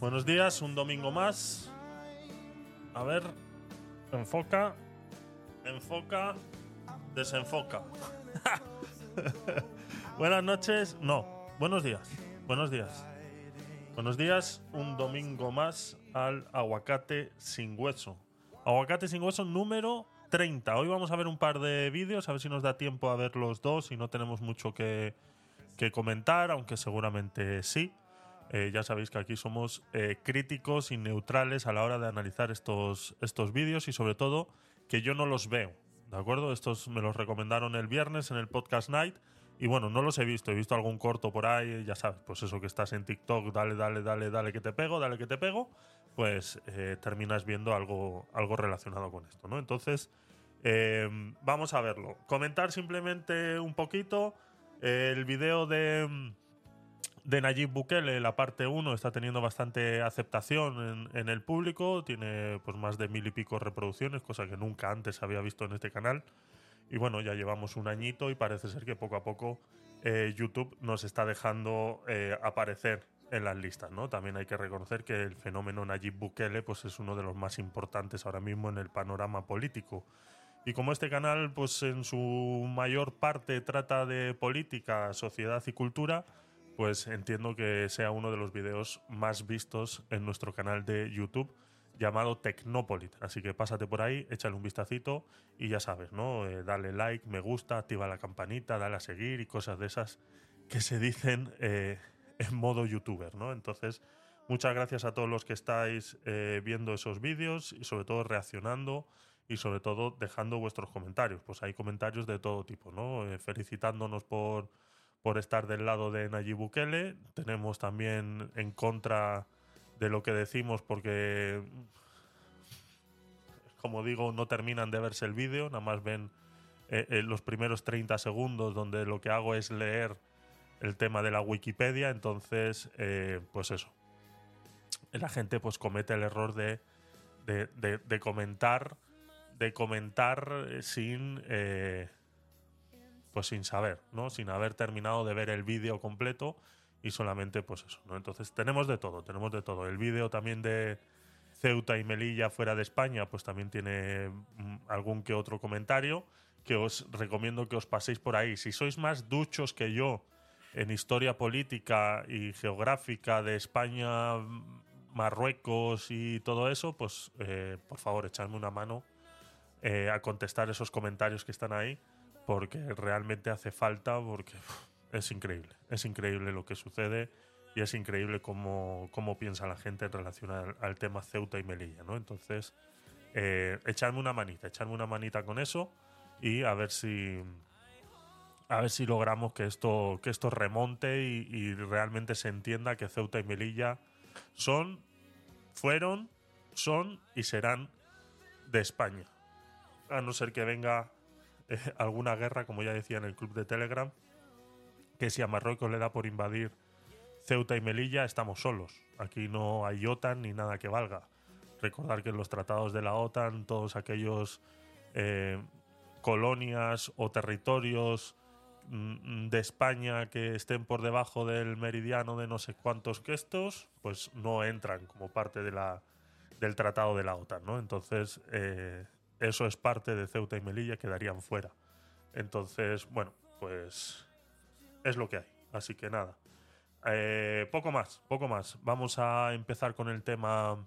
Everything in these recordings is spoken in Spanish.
Buenos días. Un domingo más. A ver, enfoca, enfoca, desenfoca. Buenas noches, no, buenos días, buenos días. Buenos días, un domingo más al aguacate sin hueso. Aguacate sin hueso número 30. Hoy vamos a ver un par de vídeos, a ver si nos da tiempo a ver los dos y no tenemos mucho que, que comentar, aunque seguramente sí. Eh, ya sabéis que aquí somos eh, críticos y neutrales a la hora de analizar estos, estos vídeos y sobre todo que yo no los veo. ¿De acuerdo? Estos me los recomendaron el viernes en el podcast Night. Y bueno, no los he visto, he visto algún corto por ahí, ya sabes, pues eso que estás en TikTok, dale, dale, dale, dale que te pego, dale que te pego, pues eh, terminas viendo algo, algo relacionado con esto, ¿no? Entonces, vamos a verlo. Comentar simplemente un poquito. El video de, de Nayib Bukele, la parte 1, está teniendo bastante aceptación en, el público. Tiene pues más de mil y pico reproducciones, cosa que nunca antes había visto en este canal. Y bueno, ya llevamos un añito y parece ser que poco a poco eh, YouTube nos está dejando eh, aparecer en las listas, ¿no? También hay que reconocer que el fenómeno Nayib Bukele pues, es uno de los más importantes ahora mismo en el panorama político. Y como este canal, pues en su mayor parte trata de política, sociedad y cultura, pues entiendo que sea uno de los videos más vistos en nuestro canal de YouTube llamado Tecnopolit. Así que pásate por ahí, échale un vistacito y ya sabes, ¿no? Eh, dale like, me gusta, activa la campanita, dale a seguir y cosas de esas que se dicen eh, en modo youtuber, ¿no? Entonces, muchas gracias a todos los que estáis eh, viendo esos vídeos y sobre todo reaccionando y sobre todo dejando vuestros comentarios. Pues hay comentarios de todo tipo, ¿no? Felicitándonos por, por estar del lado de Nayib Bukele. Tenemos también en contra de lo que decimos porque, como digo, no terminan de verse el vídeo, nada más ven eh, eh, los primeros 30 segundos donde lo que hago es leer el tema de la Wikipedia. Entonces, pues eso. La gente pues comete el error de, de, de comentar de comentar eh, sin eh, pues sin saber, ¿no? Sin haber terminado de ver el vídeo completo y solamente pues eso, ¿no? Entonces tenemos de todo, tenemos de todo. El vídeo también de Ceuta y Melilla fuera de España, pues también tiene mm, algún que otro comentario que os recomiendo que os paséis por ahí. Si sois más duchos que yo en historia política y geográfica de España, Marruecos y todo eso, pues eh, por favor echadme una mano eh, a contestar esos comentarios que están ahí, porque realmente hace falta, porque es increíble, es increíble lo que sucede y es increíble cómo, cómo piensa la gente en relación al, tema Ceuta y Melilla, ¿no? Entonces, eh, echarme una manita, echarme una manita con eso y a ver si a ver si logramos que esto, que esto remonte y, y realmente se entienda que Ceuta y Melilla son, fueron, son y serán de España a no ser que venga alguna guerra, como ya decía en el club de Telegram, que si a Marruecos le da por invadir Ceuta y Melilla, estamos solos. Aquí no hay OTAN ni nada que valga. Recordar que en los tratados de la OTAN, todos aquellos eh, colonias o territorios mm, de España que estén por debajo del meridiano de no sé cuántos que estos, pues no entran como parte de del tratado de la OTAN, ¿no? Entonces, eh, eso es parte de Ceuta y Melilla, quedarían fuera. Entonces, bueno, pues es lo que hay. Así que nada. Eh, poco más, poco más. Vamos a empezar con el tema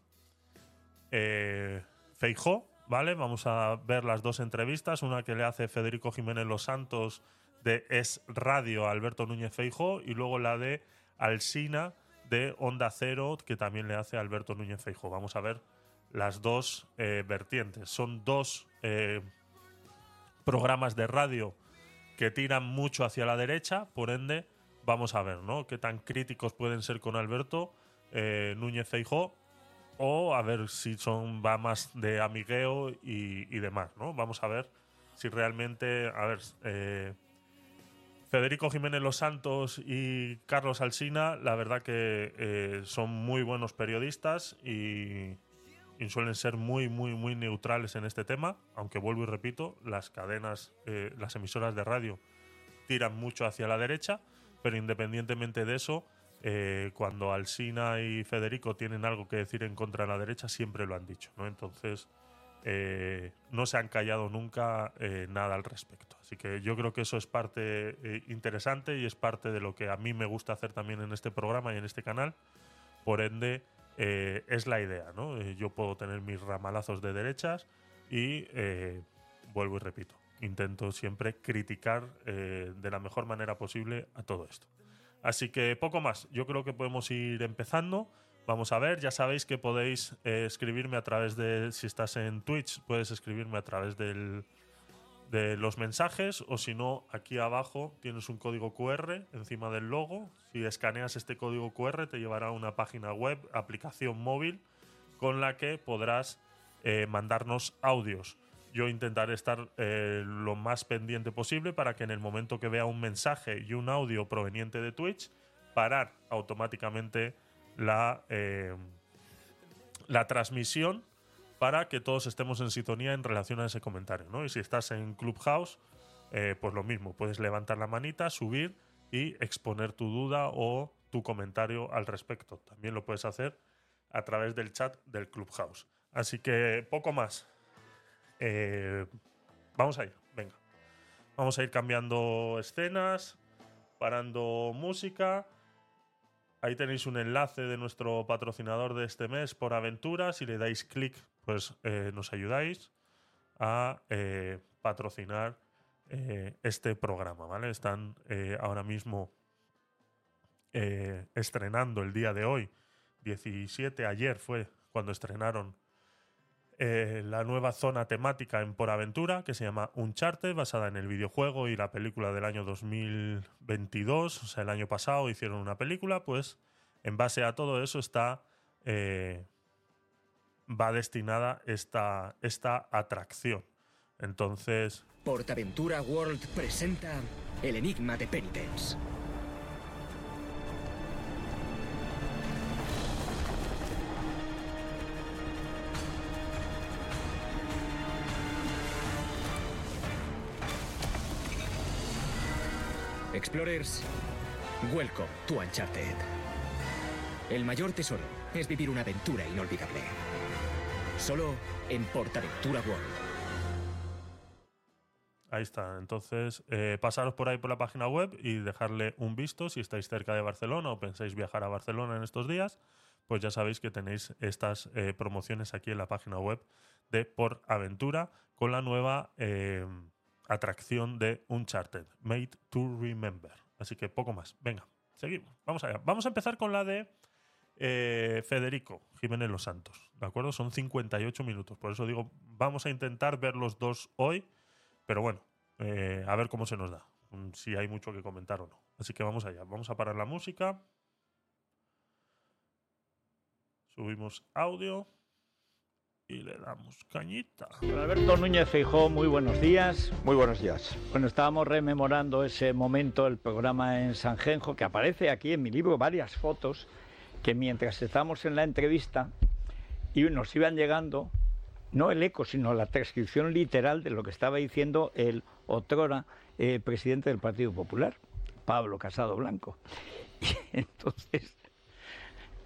eh, Feijó, ¿vale? Vamos a ver las dos entrevistas, una que le hace Federico Jiménez Los Santos de Es Radio a Alberto Núñez Feijó y luego la de Alsina de Onda Cero que también le hace Alberto Núñez Feijó. Vamos a ver las dos eh, vertientes. Son dos eh, programas de radio que tiran mucho hacia la derecha, por ende, vamos a ver, ¿no? Qué tan críticos pueden ser con Alberto eh, Núñez Feijó o a ver si son más de amigueo y, demás, ¿no? Vamos a ver si realmente, a ver, Federico Jiménez Los Santos y Carlos Alsina, la verdad que son muy buenos periodistas y, y suelen ser muy, muy, muy neutrales en este tema, aunque vuelvo y repito, las cadenas, eh, las emisoras de radio tiran mucho hacia la derecha, pero independientemente de eso, eh, cuando Alsina y Federico tienen algo que decir en contra de la derecha, siempre lo han dicho, ¿no? Entonces, eh, no se han callado nunca eh, nada al respecto. Así que yo creo que eso es parte interesante y es parte de lo que a mí me gusta hacer también en este programa y en este canal. Por ende, es la idea, ¿no? yo puedo tener mis ramalazos de derechas y vuelvo y repito, intento siempre criticar de la mejor manera posible a todo esto. Así que poco más. Yo creo que podemos ir empezando. Vamos a ver, ya sabéis que podéis eh, escribirme a través de, si estás en Twitch, puedes escribirme a través del, de los mensajes o si no, aquí abajo tienes un código QR encima del logo. Si escaneas este código QR te llevará a una página web, aplicación móvil, con la que podrás eh, mandarnos audios yo intentaré estar eh, lo más pendiente posible para que en el momento que vea un mensaje y un audio proveniente de Twitch, parar automáticamente la, eh, la transmisión para que todos estemos en sintonía en relación a ese comentario. ¿no? Y si estás en Clubhouse, eh, pues lo mismo, puedes levantar la manita, subir y exponer tu duda o tu comentario al respecto. También lo puedes hacer a través del chat del Clubhouse. Así que poco más. Eh, vamos a ir, venga. Vamos a ir cambiando escenas, parando música. Ahí tenéis un enlace de nuestro patrocinador de este mes por aventura. Si le dais clic, pues eh, nos ayudáis a eh, patrocinar este programa, ¿vale? Están ahora mismo estrenando el día de hoy, 17, ayer fue cuando estrenaron eh, la nueva zona temática en Por Aventura, que se llama Uncharted, basada en el videojuego y la película del año 2022, o sea, el año pasado hicieron una película, pues en base a todo eso está... Eh, va destinada esta, esta atracción. Entonces... Portaventura World presenta El Enigma de Penitence. Explorers, welcome to Uncharted. El mayor tesoro es vivir una aventura inolvidable. Solo en Portaventura World. Ahí está. Entonces, eh, pasaros por ahí por la página web y dejarle un visto si estáis cerca de Barcelona o pensáis viajar a Barcelona en estos días. Pues ya sabéis que tenéis estas eh, promociones aquí en la página web de Por Aventura con la nueva eh, atracción de Uncharted, Made to Remember. Así que poco más. Venga, seguimos. Vamos allá. Vamos a empezar con la de eh, Federico Jiménez Los Santos. ¿De acuerdo? Son 58 minutos. Por eso digo, vamos a intentar ver los dos hoy. Pero bueno, eh, a ver cómo se nos da. Mm, si hay mucho que comentar o no. Así que vamos allá. Vamos a parar la música. Subimos audio y le damos cañita. Alberto Núñez Feijó, muy buenos días. Muy buenos días. Bueno, estábamos rememorando ese momento, el programa en San Genjo, que aparece aquí en mi libro varias fotos, que mientras estábamos en la entrevista y nos iban llegando, no el eco, sino la transcripción literal de lo que estaba diciendo el otrora eh, presidente del Partido Popular, Pablo Casado Blanco. Y entonces,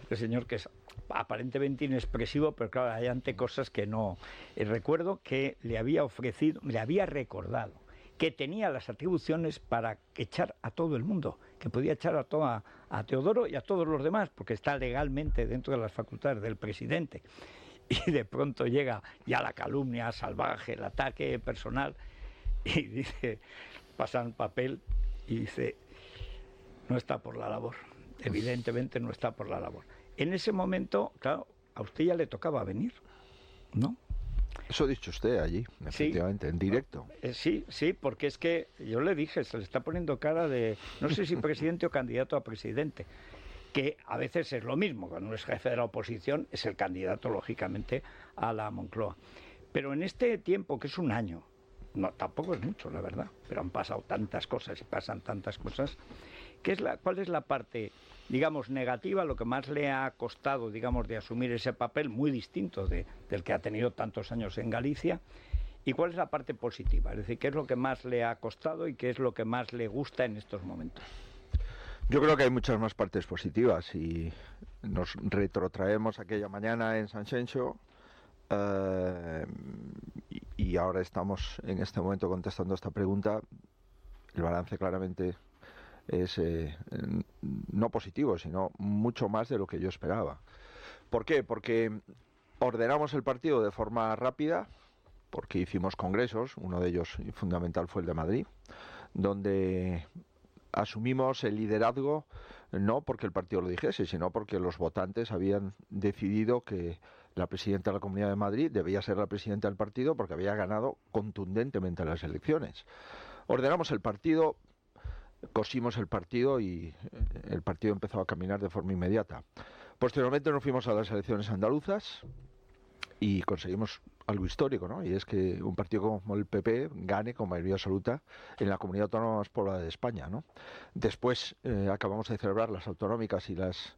el señor que es aparentemente inexpresivo, pero claro, hay ante cosas que no. Eh, recuerdo que le había ofrecido, le había recordado que tenía las atribuciones para echar a todo el mundo, que podía echar a, toda, a Teodoro y a todos los demás, porque está legalmente dentro de las facultades del presidente. Y de pronto llega ya la calumnia salvaje, el ataque personal, y dice, pasan papel y dice, no está por la labor, evidentemente no está por la labor. En ese momento, claro, a usted ya le tocaba venir, ¿no? Eso ha dicho usted allí, efectivamente, en directo. Eh, sí, sí, porque es que yo le dije, se le está poniendo cara de, no sé si presidente o candidato a presidente, que a veces es lo mismo, cuando uno es jefe de la oposición es el candidato, lógicamente, a la Moncloa. Pero en este tiempo, que es un año, no, tampoco es mucho, la verdad, pero han pasado tantas cosas y pasan tantas cosas, ¿qué es la, ¿cuál es la parte digamos, negativa, lo que más le ha costado, digamos, de asumir ese papel muy distinto de, del que ha tenido tantos años en Galicia. ¿Y cuál es la parte positiva? Es decir, ¿qué es lo que más le ha costado y qué es lo que más le gusta en estos momentos? Yo creo que hay muchas más partes positivas y nos retrotraemos aquella mañana en San Xenxo eh, y, ahora estamos en este momento contestando esta pregunta. El balance claramente es eh, no positivo, sino mucho más de lo que yo esperaba. ¿Por qué? Porque ordenamos el partido de forma rápida, porque hicimos congresos, uno de ellos fundamental fue el de Madrid, donde asumimos el liderazgo no porque el partido lo dijese, sino porque los votantes habían decidido que la presidenta de la Comunidad de Madrid debía ser la presidenta del partido porque había ganado contundentemente las elecciones. Ordenamos el partido, cosimos el partido y eh, el partido empezó a caminar de forma inmediata. Posteriormente nos fuimos a las elecciones andaluzas y conseguimos algo histórico, ¿no? Y es que un partido como el PP gane con mayoría absoluta en la comunidad autónoma más poblada de España, ¿no? Después eh, acabamos de celebrar las autonómicas y las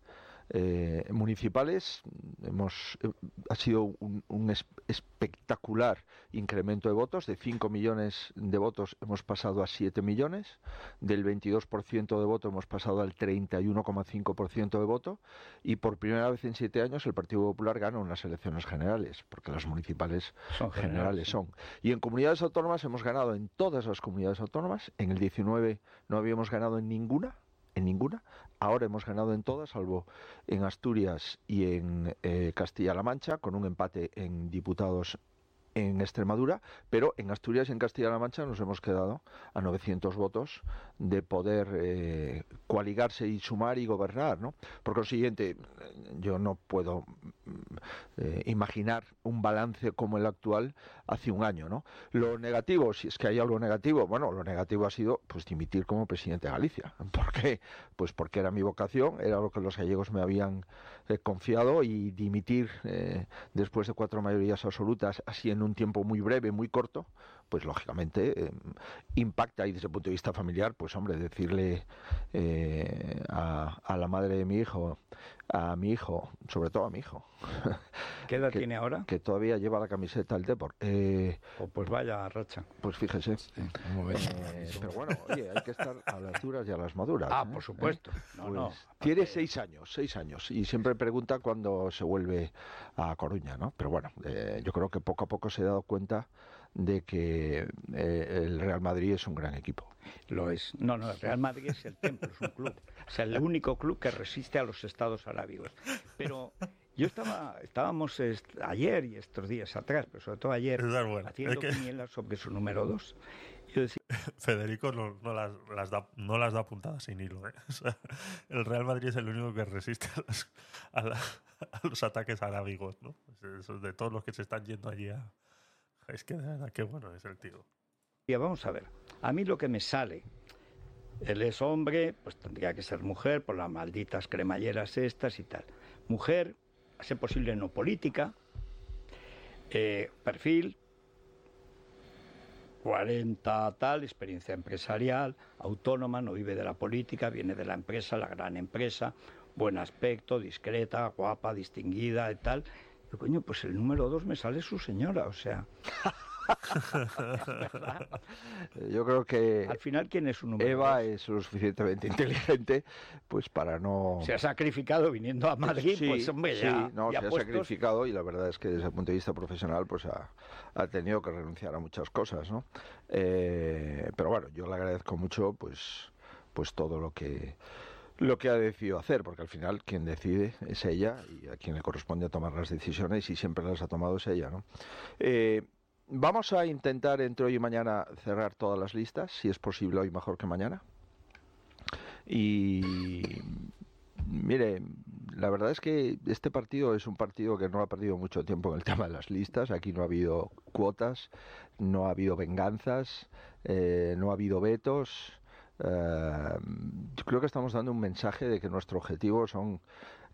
eh, municipales. Hemos, eh, ha sido un, espectacular incremento de votos. De 5 millones de votos hemos pasado a 7 millones. Del 22% de voto hemos pasado al 31,5% de voto. Y por primera vez en 7 años el Partido Popular gana unas elecciones generales, porque las municipales son generales, son. Y en comunidades autónomas hemos ganado en todas las comunidades autónomas. En el 19 no habíamos ganado en ninguna en ninguna. Ahora hemos ganado en todas, salvo en Asturias y en eh, Castilla-La Mancha, con un empate en diputados en Extremadura, pero en Asturias y en Castilla-La Mancha nos hemos quedado a 900 votos de poder eh, coaligarse y sumar y gobernar, ¿no? Por consiguiente, yo no puedo eh, imaginar un balance como el actual hace un año, ¿no? Lo negativo, si es que hay algo negativo, bueno, lo negativo ha sido pues dimitir como presidente de Galicia. ¿Por qué? Pues porque era mi vocación, era lo que los gallegos me habían eh, confiado y dimitir eh, después de cuatro mayorías absolutas así en un tiempo muy breve, muy corto, pues lógicamente eh, impacta y desde el punto de vista familiar, pues hombre, decirle eh, a, la madre de mi hijo, a mi hijo, sobre todo a mi hijo. ¿Qué edad tiene ahora? Que todavía lleva la camiseta del Depor. Eh, oh, pues vaya racha. Pues fíjese. pero bueno, oye, hay que estar a las duras y a las maduras. Ah, por supuesto. Pues tiene seis años, seis años. Y siempre pregunta cuándo se vuelve a Coruña, ¿no? Pero bueno, yo creo que poco a poco se ha dado cuenta de que eh, el Real Madrid es un gran equipo. Lo es. No, no, el Real Madrid es el templo, es un club. O sea, el único club que resiste a los estados arábigos. Pero yo estaba, estábamos ayer y estos días atrás, pero sobre todo ayer, haciendo que... sobre su número dos. Federico no, las, da, no las da puntadas sin hilo. ¿eh? el Real Madrid es el único que resiste a los, ataques arábigos, ¿no? de todos los que se están yendo allí a, es que de qué bueno es el tío. Vamos a ver, a mí lo que me sale, él es hombre, pues tendría que ser mujer por las malditas cremalleras estas y tal. Mujer, ser posible no política, eh, perfil, 40 tal, experiencia empresarial, autónoma, no vive de la política, viene de la empresa, la gran empresa, buen aspecto, discreta, guapa, distinguida y tal coño, pues el número dos me sale su señora, o sea. Yo creo que. Al final, ¿quién es su número Eva es lo suficientemente inteligente pues para no. Se ha sacrificado viniendo a Madrid, pues hombre, ya. Sí, no, se ha sacrificado y la verdad es que desde el punto de vista profesional, pues ha, ha tenido que renunciar a muchas cosas, ¿no? Eh, pero bueno, yo le agradezco mucho, pues, pues todo lo que lo que ha decidido hacer, porque al final quien decide es ella y a quien le corresponde tomar las decisiones y siempre las ha tomado es ella. ¿no? Eh, vamos a intentar entre hoy y mañana cerrar todas las listas, si es posible hoy mejor que mañana. Y mire, la verdad es que este partido es un partido que no ha perdido mucho tiempo en el tema de las listas. Aquí no ha habido cuotas, no ha habido venganzas, eh, no ha habido vetos. Eh, creo que estamos dando un mensaje de que nuestro objetivo son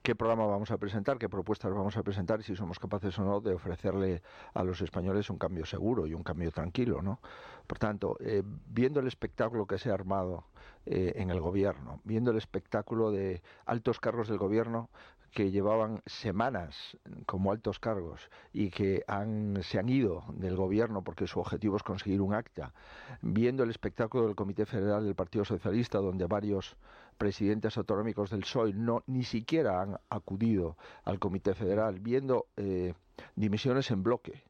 qué programa vamos a presentar, qué propuestas vamos a presentar y si somos capaces o no de ofrecerle a los españoles un cambio seguro y un cambio tranquilo, ¿no? Por tanto, eh, viendo el espectáculo que se ha armado eh, en el gobierno, viendo el espectáculo de altos cargos del gobierno que llevaban semanas como altos cargos y que han, se han ido del gobierno porque su objetivo es conseguir un acta, viendo el espectáculo del Comité Federal del Partido Socialista, donde varios presidentes autonómicos del PSOE no ni siquiera han acudido al Comité Federal, viendo eh, dimisiones en bloque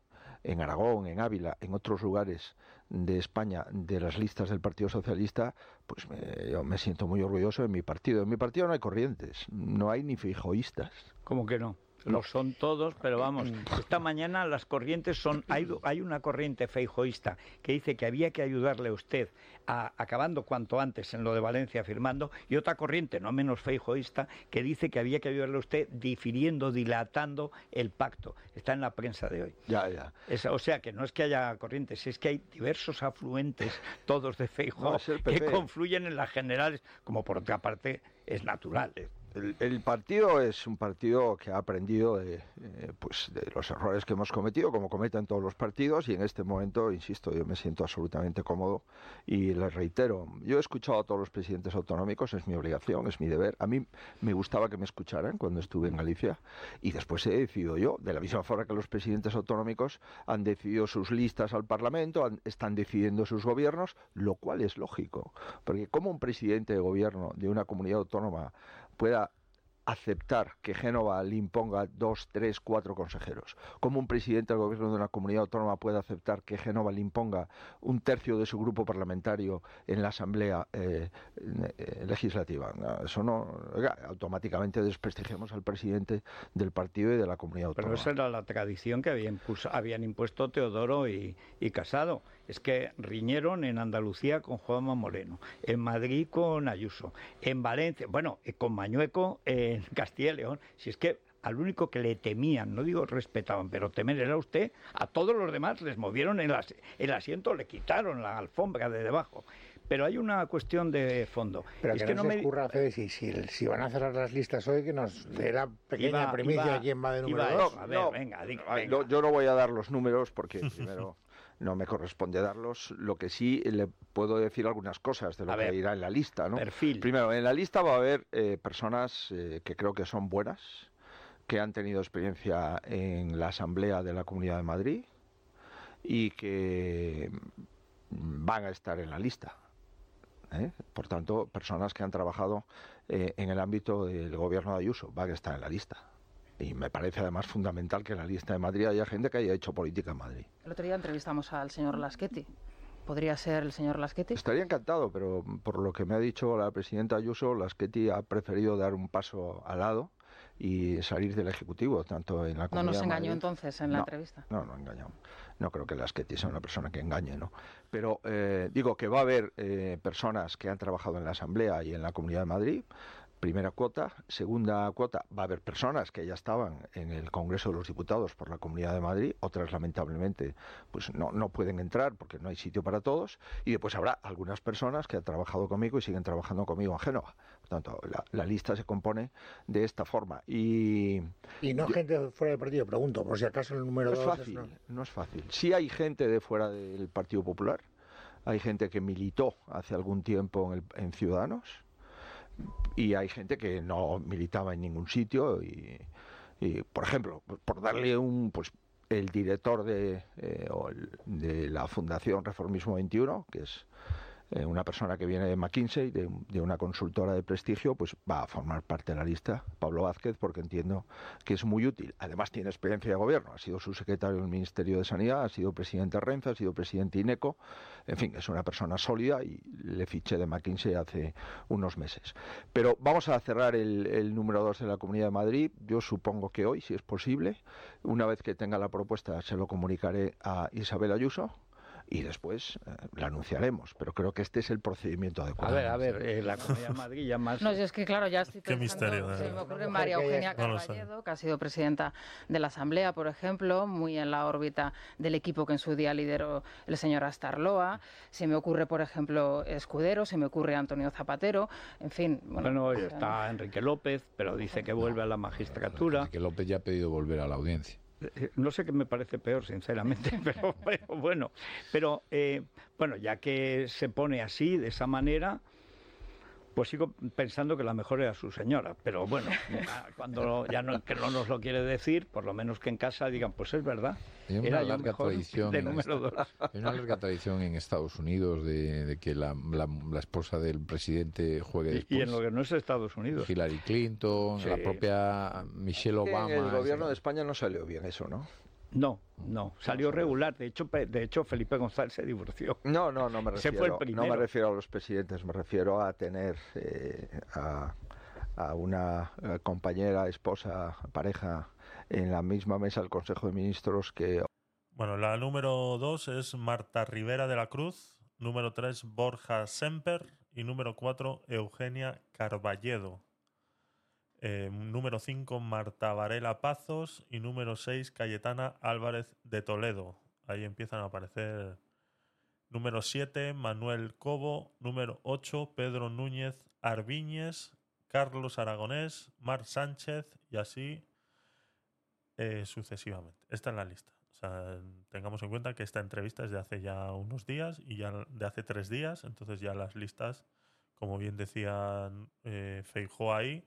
en Aragón, en Ávila, en otros lugares de España de las listas del Partido Socialista, pues me, yo me siento muy orgulloso de mi partido. En mi partido no hay corrientes, no hay ni fijoístas. ¿Cómo que no? Lo son todos, pero vamos, esta mañana las corrientes son, hay, hay una corriente feijoísta que dice que había que ayudarle a usted a, acabando cuanto antes en lo de Valencia firmando, y otra corriente no menos feijoísta que dice que había que ayudarle a usted difiriendo, dilatando el pacto. Está en la prensa de hoy. Ya, ya. Es- o sea que no es que haya corrientes, es que hay diversos afluentes, todos de Feijóo, No, que confluyen en las generales, como por otra parte es natural. El, el partido es un partido que ha aprendido de, eh, pues de los errores que hemos cometido, como cometen todos los partidos, y en este momento, insisto, yo me siento absolutamente cómodo y les reitero, yo he escuchado a todos los presidentes autonómicos, es mi obligación, es mi deber. A mí me gustaba que me escucharan cuando estuve en Galicia y después he decidido yo, de la misma forma que los presidentes autonómicos han decidido sus listas al Parlamento, han- están decidiendo sus gobiernos, lo cual es lógico, porque como un presidente de gobierno de una comunidad autónoma pueda aceptar que Génova le imponga dos, tres, cuatro consejeros. Como un presidente del gobierno de una comunidad autónoma puede aceptar que Génova le imponga un tercio de su grupo parlamentario en la Asamblea eh, eh, Legislativa. No, Eso no. automáticamente desprestigiamos al presidente del partido y de la comunidad Pero autónoma. esa era la tradición que habían, impuso- habían impuesto Teodoro y, y Casado. Es que riñeron en Andalucía con Juanma Moreno, en Madrid con Ayuso, en Valencia, bueno, eh, con Mañueco en Castilla y León. Si es que al único que le temían, no digo respetaban, pero temer era usted, a todos los demás les movieron el, as- el asiento, le quitaron la alfombra de debajo. Pero hay una cuestión de fondo. Pero es que, que no, no se me escurra, Fede, si, si, si van a cerrar las listas hoy, que nos dé la pequeña Iba- primicia iba- quién va de número iba dos. eso. A ver, venga, venga. no, yo no voy a dar los números porque primero no me corresponde darlos. Lo que sí le puedo decir algunas cosas de lo A que ver, irá en la lista, ¿no? perfil. Primero, en la lista va a haber eh, personas eh, que creo que son buenas, que han tenido experiencia en la Asamblea de la Comunidad de Madrid y que van a estar en la lista. ¿eh? Por tanto, personas que han trabajado eh, en el ámbito del gobierno de Ayuso van a estar en la lista. Y me parece además fundamental que en la lista de Madrid haya gente que haya hecho política en Madrid. El otro día entrevistamos al señor Laschetti. ¿Podría ser el señor Laschetti? Estaría encantado, pero por lo que me ha dicho la presidenta Ayuso, Lasqueti ha preferido dar un paso al lado y salir del Ejecutivo, tanto en la No Comunidad nos de engañó Madrid- entonces en la No, entrevista. No, no engañamos. No creo que Lasqueti sea una persona que engañe, ¿no? Pero eh, digo que va a haber eh, personas que han trabajado en la Asamblea y en la Comunidad de Madrid. Primera cuota. Segunda cuota, va a haber personas que ya estaban en el Congreso de los Diputados por la Comunidad de Madrid. Otras, lamentablemente, pues no, no pueden entrar porque no hay sitio para todos. Y después habrá algunas personas que han trabajado conmigo y siguen trabajando conmigo en Génova. Por tanto, la, la lista se compone de esta forma. Y Y no gente fuera del partido, pregunto, por si acaso el número no es dos es fácil, no es fácil. Sí hay gente de fuera del Partido Popular, hay gente que militó hace algún tiempo en, el- en Ciudadanos y hay gente que no militaba en ningún sitio y, por ejemplo, por darle un, pues el director de, eh, de la Fundación Reformismo 21, que es eh, una persona que viene de McKinsey, de, una consultora de prestigio, pues va a formar parte de la lista, Pablo Vázquez, porque entiendo que es muy útil. Además tiene experiencia de gobierno, ha sido subsecretario del Ministerio de Sanidad, ha sido presidente de Renfe, ha sido presidente de INECO, en fin, es una persona sólida y le fiché de McKinsey hace unos meses. Pero vamos a cerrar el, el número 2 de la Comunidad de Madrid, yo supongo que hoy, si es posible, una vez que tenga la propuesta se lo comunicaré a Isabel Ayuso y después eh, la anunciaremos, pero creo que este es el procedimiento A adecuado. ver, a ver, eh, la Comunidad de Madrid ya más... No, yo es que claro, ya estoy Qué pensando, misterio, de se me ocurre María Eugenia. Carballedo, que ha sido presidenta de la Asamblea, por ejemplo, muy en la órbita del equipo que en su día lideró el señor Astarloa. Se me ocurre, por ejemplo, Escudero, se me ocurre Antonio Zapatero, en fin. Bueno, Bueno, está Enrique López, pero dice que vuelve a la magistratura. Que López ya ha pedido volver a la audiencia. Eh, No sé qué me parece peor, sinceramente, pero, pero bueno. Pero eh, bueno, ya que se pone así, de esa manera, Pues sigo pensando que la mejor era su señora, pero bueno, cuando ya no, que no nos lo quiere decir, por lo menos que en casa digan, pues es verdad. Hay una larga tradición. De número dos. Hay una larga tradición en Estados Unidos de, que la, la, esposa del presidente juegue después. Y en lo que no es Estados Unidos. Hillary Clinton, la propia Michelle Obama. En el gobierno de España no salió bien eso, ¿no? No, no, salió regular. De hecho, de hecho Felipe González se divorció. No, no, no me refiero. No me refiero a los presidentes, me refiero a tener eh, a, una eh, compañera, esposa, pareja en la misma mesa del Consejo de Ministros que. Bueno, la número dos es Marta Rivera de la Cruz, número tres Borja Semper y número cuatro Eugenia Carballedo. Eh, número 5, Marta Varela Pazos. Y número 6, Cayetana Álvarez de Toledo. Ahí empiezan a aparecer. Número 7, Manuel Cobo. Número 8, Pedro Núñez Arbiñez. Carlos Aragonés, Mar Sánchez y así eh, sucesivamente. Esta es la lista. tengamos en cuenta que esta entrevista es de hace ya unos días y ya de hace tres días, entonces ya las listas, como bien decía eh, Feijó ahí,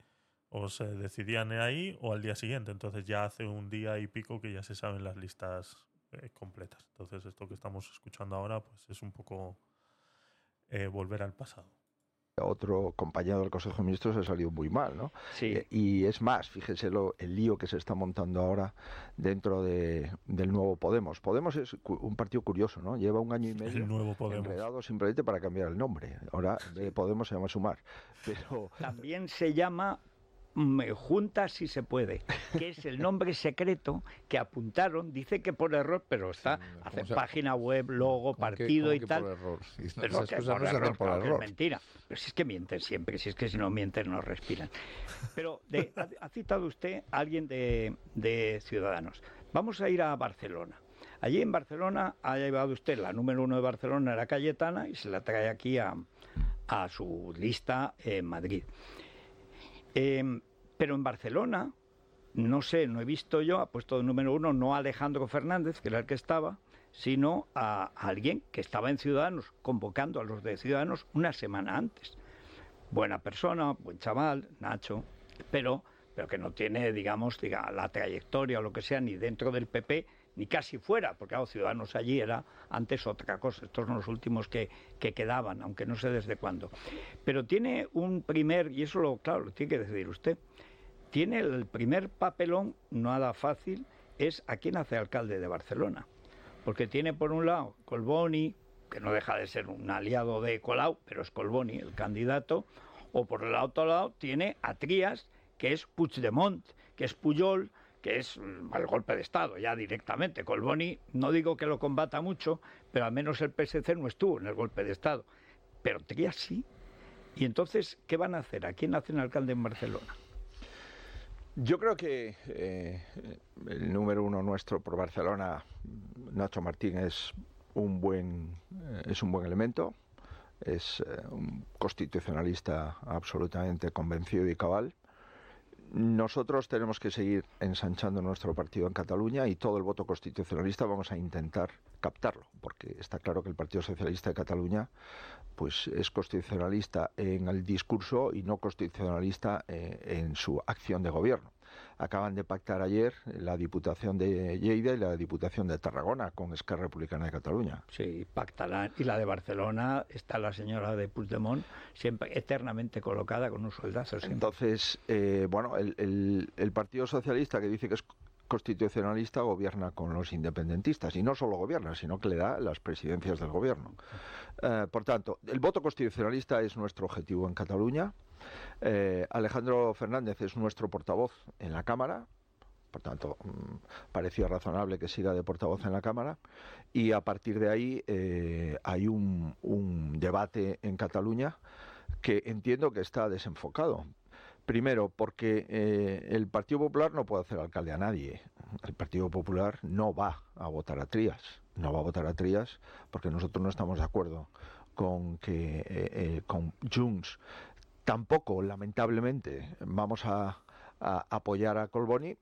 o se decidían ahí o al día siguiente. Entonces ya hace un día y pico que ya se saben las listas eh, completas. Entonces esto que estamos escuchando ahora pues es un poco eh, volver al pasado. Otro compañero del Consejo de Ministros ha salido muy mal, ¿no? Sí. Eh, y es más, fíjese lo, el lío que se está montando ahora dentro de, del nuevo Podemos. Podemos es un partido curioso, ¿no? Lleva un año y medio el nuevo Podemos. enredado simplemente para cambiar el nombre. Ahora Podemos se llama Sumar. Pero... También se llama Juntas si se puede, que es el nombre secreto que apuntaron, dice que por error, pero está, hace página web, logo, partido y tal. Por error? Pero que por error, por error. es mentira. Pero si es que mienten siempre, si es que si no mienten no respiran. Pero ha, citado usted a alguien de, de Ciudadanos. Vamos a ir a Barcelona. Allí en Barcelona ha llevado usted la número uno de Barcelona, era Cayetana, y se la trae aquí a, a su lista en Madrid. Em, pero en Barcelona, no sé, no he visto yo, ha puesto de número uno no a Alejandro Fernández, que era el que estaba, sino a, alguien que estaba en Ciudadanos, convocando a los de Ciudadanos una semana antes. Buena persona, buen chaval, Nacho, pero, pero que no tiene, digamos, diga, la trayectoria o lo que sea, ni dentro del PP, ni casi fuera, porque los Ciudadanos allí era antes otra cosa, estos son los últimos que, que quedaban, aunque no sé desde cuándo. Pero tiene un primer, y eso lo, claro, lo tiene que decidir usted, tiene el primer papelón, nada fácil, es a quién hace alcalde de Barcelona. Porque tiene por un lado Colboni, que no deja de ser un aliado de Colau, pero es Colboni el candidato, o por el otro lado tiene a Trías, que es Puigdemont, que es Puyol, que es el golpe de Estado, ya directamente. Colboni, no digo que lo combata mucho, pero al menos el PSC no estuvo en el golpe de Estado. Pero Trías sí. Y entonces, ¿qué van a hacer? ¿A quién hacen alcalde en Barcelona? Yo creo que eh, el número uno nuestro por Barcelona, Nacho Martín, es un buen, eh, es un buen elemento. Es eh, un constitucionalista absolutamente convencido y cabal. Nosotros tenemos que seguir ensanchando nuestro partido en Cataluña y todo el voto constitucionalista vamos a intentar captarlo, porque está claro que el Partido Socialista de Cataluña pues es constitucionalista en el discurso y no constitucionalista eh, en su acción de gobierno. Acaban de pactar ayer la Diputación de Lleida y la Diputación de Tarragona con Esquerra Republicana de Cataluña. Sí, pactarán. Y la de Barcelona está la señora de Puigdemont siempre eternamente colocada con un soldazo. Entonces, eh, bueno, el, el Partido Socialista que dice que es constitucionalista gobierna con los independentistas y no solo gobierna, sino que le da las presidencias del gobierno. Eh, por tanto, el voto constitucionalista es nuestro objetivo en Cataluña. Eh, Alejandro Fernández es nuestro portavoz en la Cámara, por tanto, mm, parecía razonable que siga de portavoz en la Cámara. Y a partir de ahí eh, hay un, debate en Cataluña que entiendo que está desenfocado, Primero, porque el Partido Popular no puede hacer alcalde a nadie. El Partido Popular no va a votar a Trías. No va a votar a Trías porque nosotros no estamos de acuerdo con que eh, eh, con Junts. Tampoco, lamentablemente, vamos a, apoyar a Colboni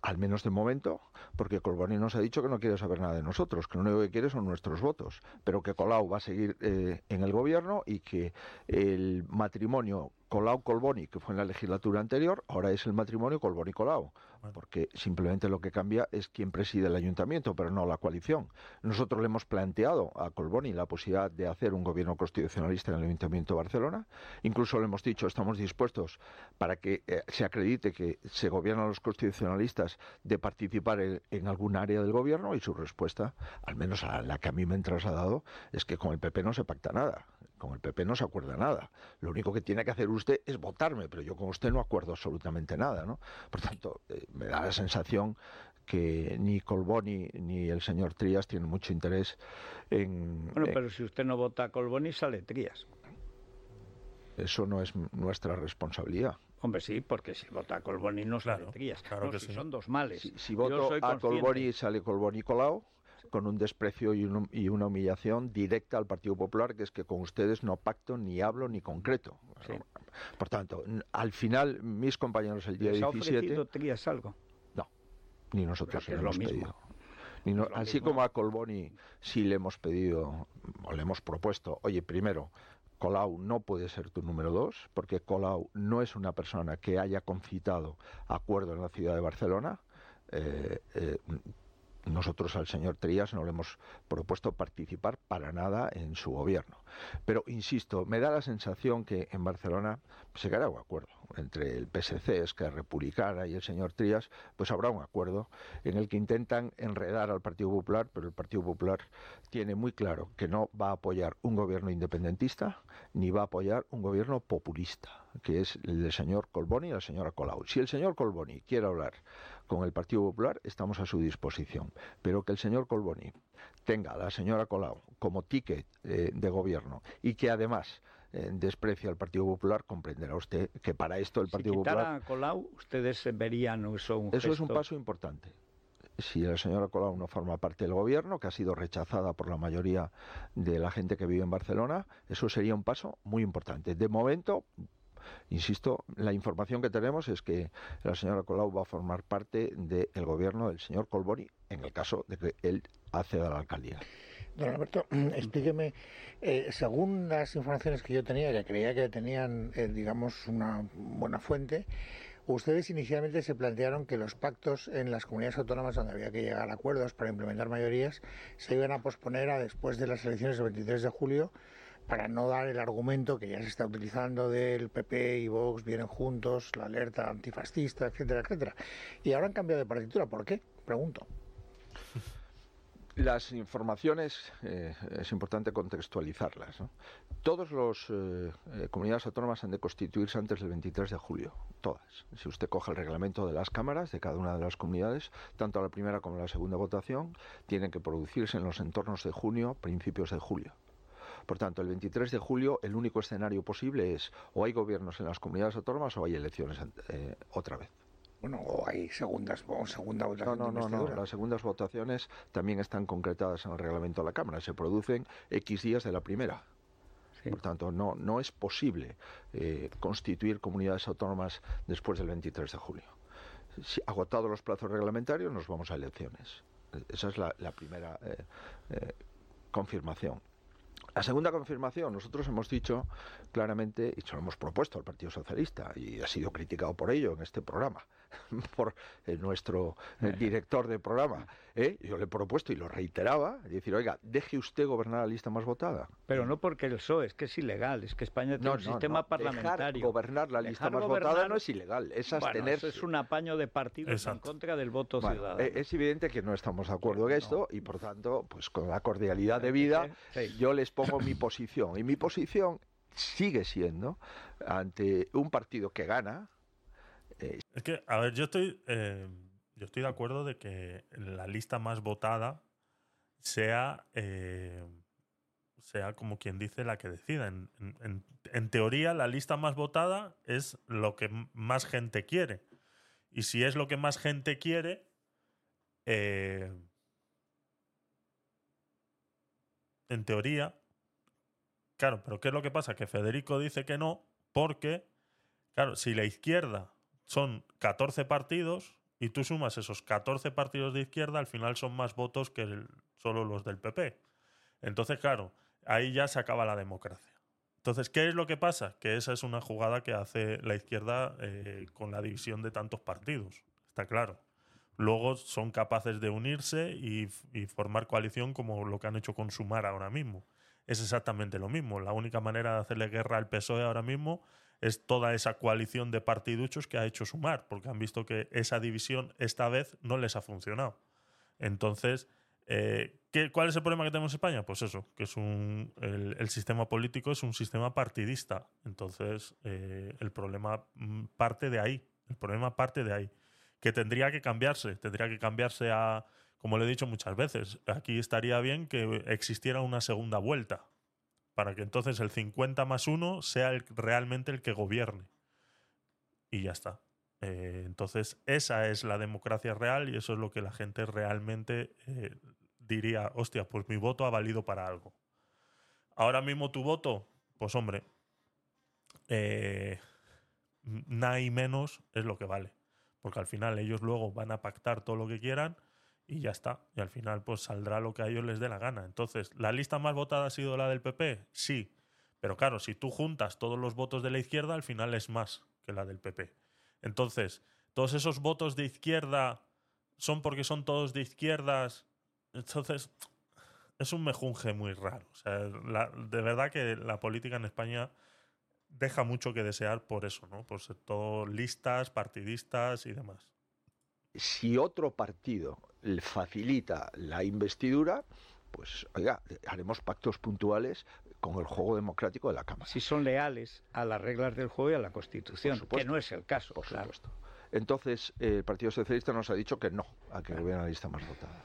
al menos de momento, porque Colboni nos ha dicho que no quiere saber nada de nosotros, que lo único que quiere son nuestros votos, pero que Colau va a seguir eh, en el gobierno y que el matrimonio Colau-Colboni, que fue en la legislatura anterior, ahora es el matrimonio Colboni-Colau, porque simplemente lo que cambia es quién preside el ayuntamiento, pero no la coalición. Nosotros le hemos planteado a Colboni la posibilidad de hacer un gobierno constitucionalista en el ayuntamiento de Barcelona, incluso le hemos dicho estamos dispuestos para que eh, se acredite que se gobiernan los constitucionalistas de participar en, algún área del gobierno y su respuesta, al menos a la que a mí me han trasladado, es que con el PP no se pacta nada. Con el PP no se acuerda nada. Lo único que tiene que hacer usted es votarme, pero yo con usted no acuerdo absolutamente nada, ¿no? Por tanto, eh, me da la sensación que ni Colboni ni el señor Trías tienen mucho interés en... Bueno, pero si usted no vota a Colboni, sale Trías. Eso no es nuestra responsabilidad. Hombre, sí, porque si vota a Colboni no sale Trías. Claro que son dos males. Si, si voto a Colboni sale Colboni Colau con un desprecio y, una humillación directa al Partido Popular, que es que con ustedes no pacto, ni hablo, ni concreto. Por tanto, al final, mis compañeros el día ¿Les 17... ¿Trías algo? No, ni nosotros le hemos pedido. así como a Colboni sí le hemos pedido, o le hemos propuesto, oye, primero, Colau no puede ser tu número dos, porque Colau no es una persona que haya concitado acuerdo en la ciudad de Barcelona. Eh, eh, nosotros al señor Trías no le hemos propuesto participar para nada en su gobierno. Pero, insisto, me da la sensación que en Barcelona se hará un acuerdo entre el PSC, es que Republicana y el señor Trías, pues habrá un acuerdo en el que intentan enredar al Partido Popular, pero el Partido Popular tiene muy claro que no va a apoyar un gobierno independentista ni va a apoyar un gobierno populista, que es el del señor Colboni y la señora Colau. Si el señor Colboni quiere hablar con el Partido Popular, estamos a su disposición. Pero que el señor Colboni tenga a la señora Colau como ticket eh, de gobierno y que además eh, desprecia al Partido Popular, comprenderá usted que para esto el Partido si Popular. a Colau, ustedes verían eso un Eso es un paso importante. Si la señora Colau no forma parte del gobierno, que ha sido rechazada por la mayoría de la gente que vive en Barcelona, eso sería un paso muy importante. De momento, Insisto, la información que tenemos es que la señora Colau va a formar parte del gobierno del señor Colboni en el caso de que él acceda a la alcaldía. Don Alberto, explíqueme, eh, según las informaciones que yo tenía, que creía que tenían, eh, digamos, una buena fuente, ustedes inicialmente se plantearon que los pactos en las comunidades autónomas donde había que llegar a acuerdos para implementar mayorías se iban a posponer a después de las elecciones del 23 de julio para no dar el argumento que ya se está utilizando del PP y Vox vienen juntos, la alerta antifascista, etcétera, etcétera. Y ahora han cambiado de partitura. ¿Por qué? Pregunto. Las informaciones eh, es importante contextualizarlas. ¿no? Todas las eh, eh, comunidades autónomas han de constituirse antes del 23 de julio, todas. Si usted coge el reglamento de las cámaras de cada una de las comunidades, tanto la primera como la segunda votación, tienen que producirse en los entornos de junio, principios de julio. Por tanto, el 23 de julio el único escenario posible es o hay gobiernos en las comunidades autónomas o hay elecciones eh, otra vez. Bueno, o hay segundas o segunda votación. No, no, no, Las segundas votaciones también están concretadas en el reglamento de la Cámara. Se producen X días de la primera. Por tanto, no, no es posible eh, constituir comunidades autónomas después del 23 de julio. Si agotados los plazos reglamentarios, nos vamos a elecciones. Esa es la, primera eh, confirmación. La segunda confirmación, nosotros hemos dicho claramente, y se lo hemos propuesto al Partido Socialista, y ha sido criticado por ello en este programa, por eh, nuestro eh, director de programa. ¿eh? Yo le he propuesto y lo reiteraba, decir, oiga, deje usted gobernar la lista más votada. Pero no porque el PSOE, es que es ilegal, es que España tiene un sistema parlamentario. gobernar la lista más votada no es ilegal, es abstenerse. es un apaño de partidos en contra del voto ciudadano. Es evidente que no estamos de acuerdo en esto y por tanto, pues con la cordialidad de vida, yo les pongo mi posición. Y mi posición sigue siendo ante un partido que gana, es que, a ver, yo estoy, eh, yo estoy de acuerdo de que la lista más votada sea, eh, sea como quien dice la que decida. En, teoría, la lista más votada es lo que más gente quiere. Y si es lo que más gente quiere, eh, en teoría, claro, pero ¿qué es lo que pasa? Que Federico dice que no, porque, claro, si la izquierda son 14 partidos y tú sumas esos 14 partidos de izquierda, al final son más votos que solo los del PP. Entonces, claro, ahí ya se acaba la democracia. Entonces, ¿qué es lo que pasa? Que esa es una jugada que hace la izquierda eh, con la división de tantos partidos, está claro. Luego son capaces de unirse y, y, formar coalición como lo que han hecho con Sumar ahora mismo. Es exactamente lo mismo. La única manera de hacerle guerra al PSOE ahora mismo es toda esa coalición de partiduchos que ha hecho sumar, porque han visto que esa división esta vez no les ha funcionado. Entonces, eh, ¿qué, ¿cuál es el problema que tenemos en España? Pues eso, que es un, el, sistema político es un sistema partidista. Entonces, eh, el problema mm, parte de ahí. El problema parte de ahí. Que tendría que cambiarse, tendría que cambiarse a, como le he dicho muchas veces, aquí estaría bien que existiera una segunda vuelta para que entonces el 50 más 1 sea realmente el que gobierne. Y ya está. Eh, entonces, esa es la democracia real y eso es lo que la gente realmente eh, diría, hostia, pues mi voto ha valido para algo. Ahora mismo tu voto, pues hombre, eh, y menos es lo que vale. Porque al final ellos luego van a pactar todo lo que quieran y ya está. Y al final pues saldrá lo que a ellos les dé la gana. Entonces, ¿la lista más votada ha sido la del PP? Sí. Pero claro, si tú juntas todos los votos de la izquierda, al final es más que la del PP. Entonces, todos esos votos de izquierda son porque son todos de izquierdas. Entonces, es un mejunje muy raro. O sea, de verdad que la política en España deja mucho que desear por eso, ¿no? Por ser todo listas, partidistas y demás. Si otro partido facilita la investidura, pues oiga, haremos pactos puntuales con el juego democrático de la Cámara. Si son leales a las reglas del juego y a la Constitución, que no es el caso, por supuesto. Entonces, el Partido Socialista nos ha dicho que no a que hubiera la lista más votada.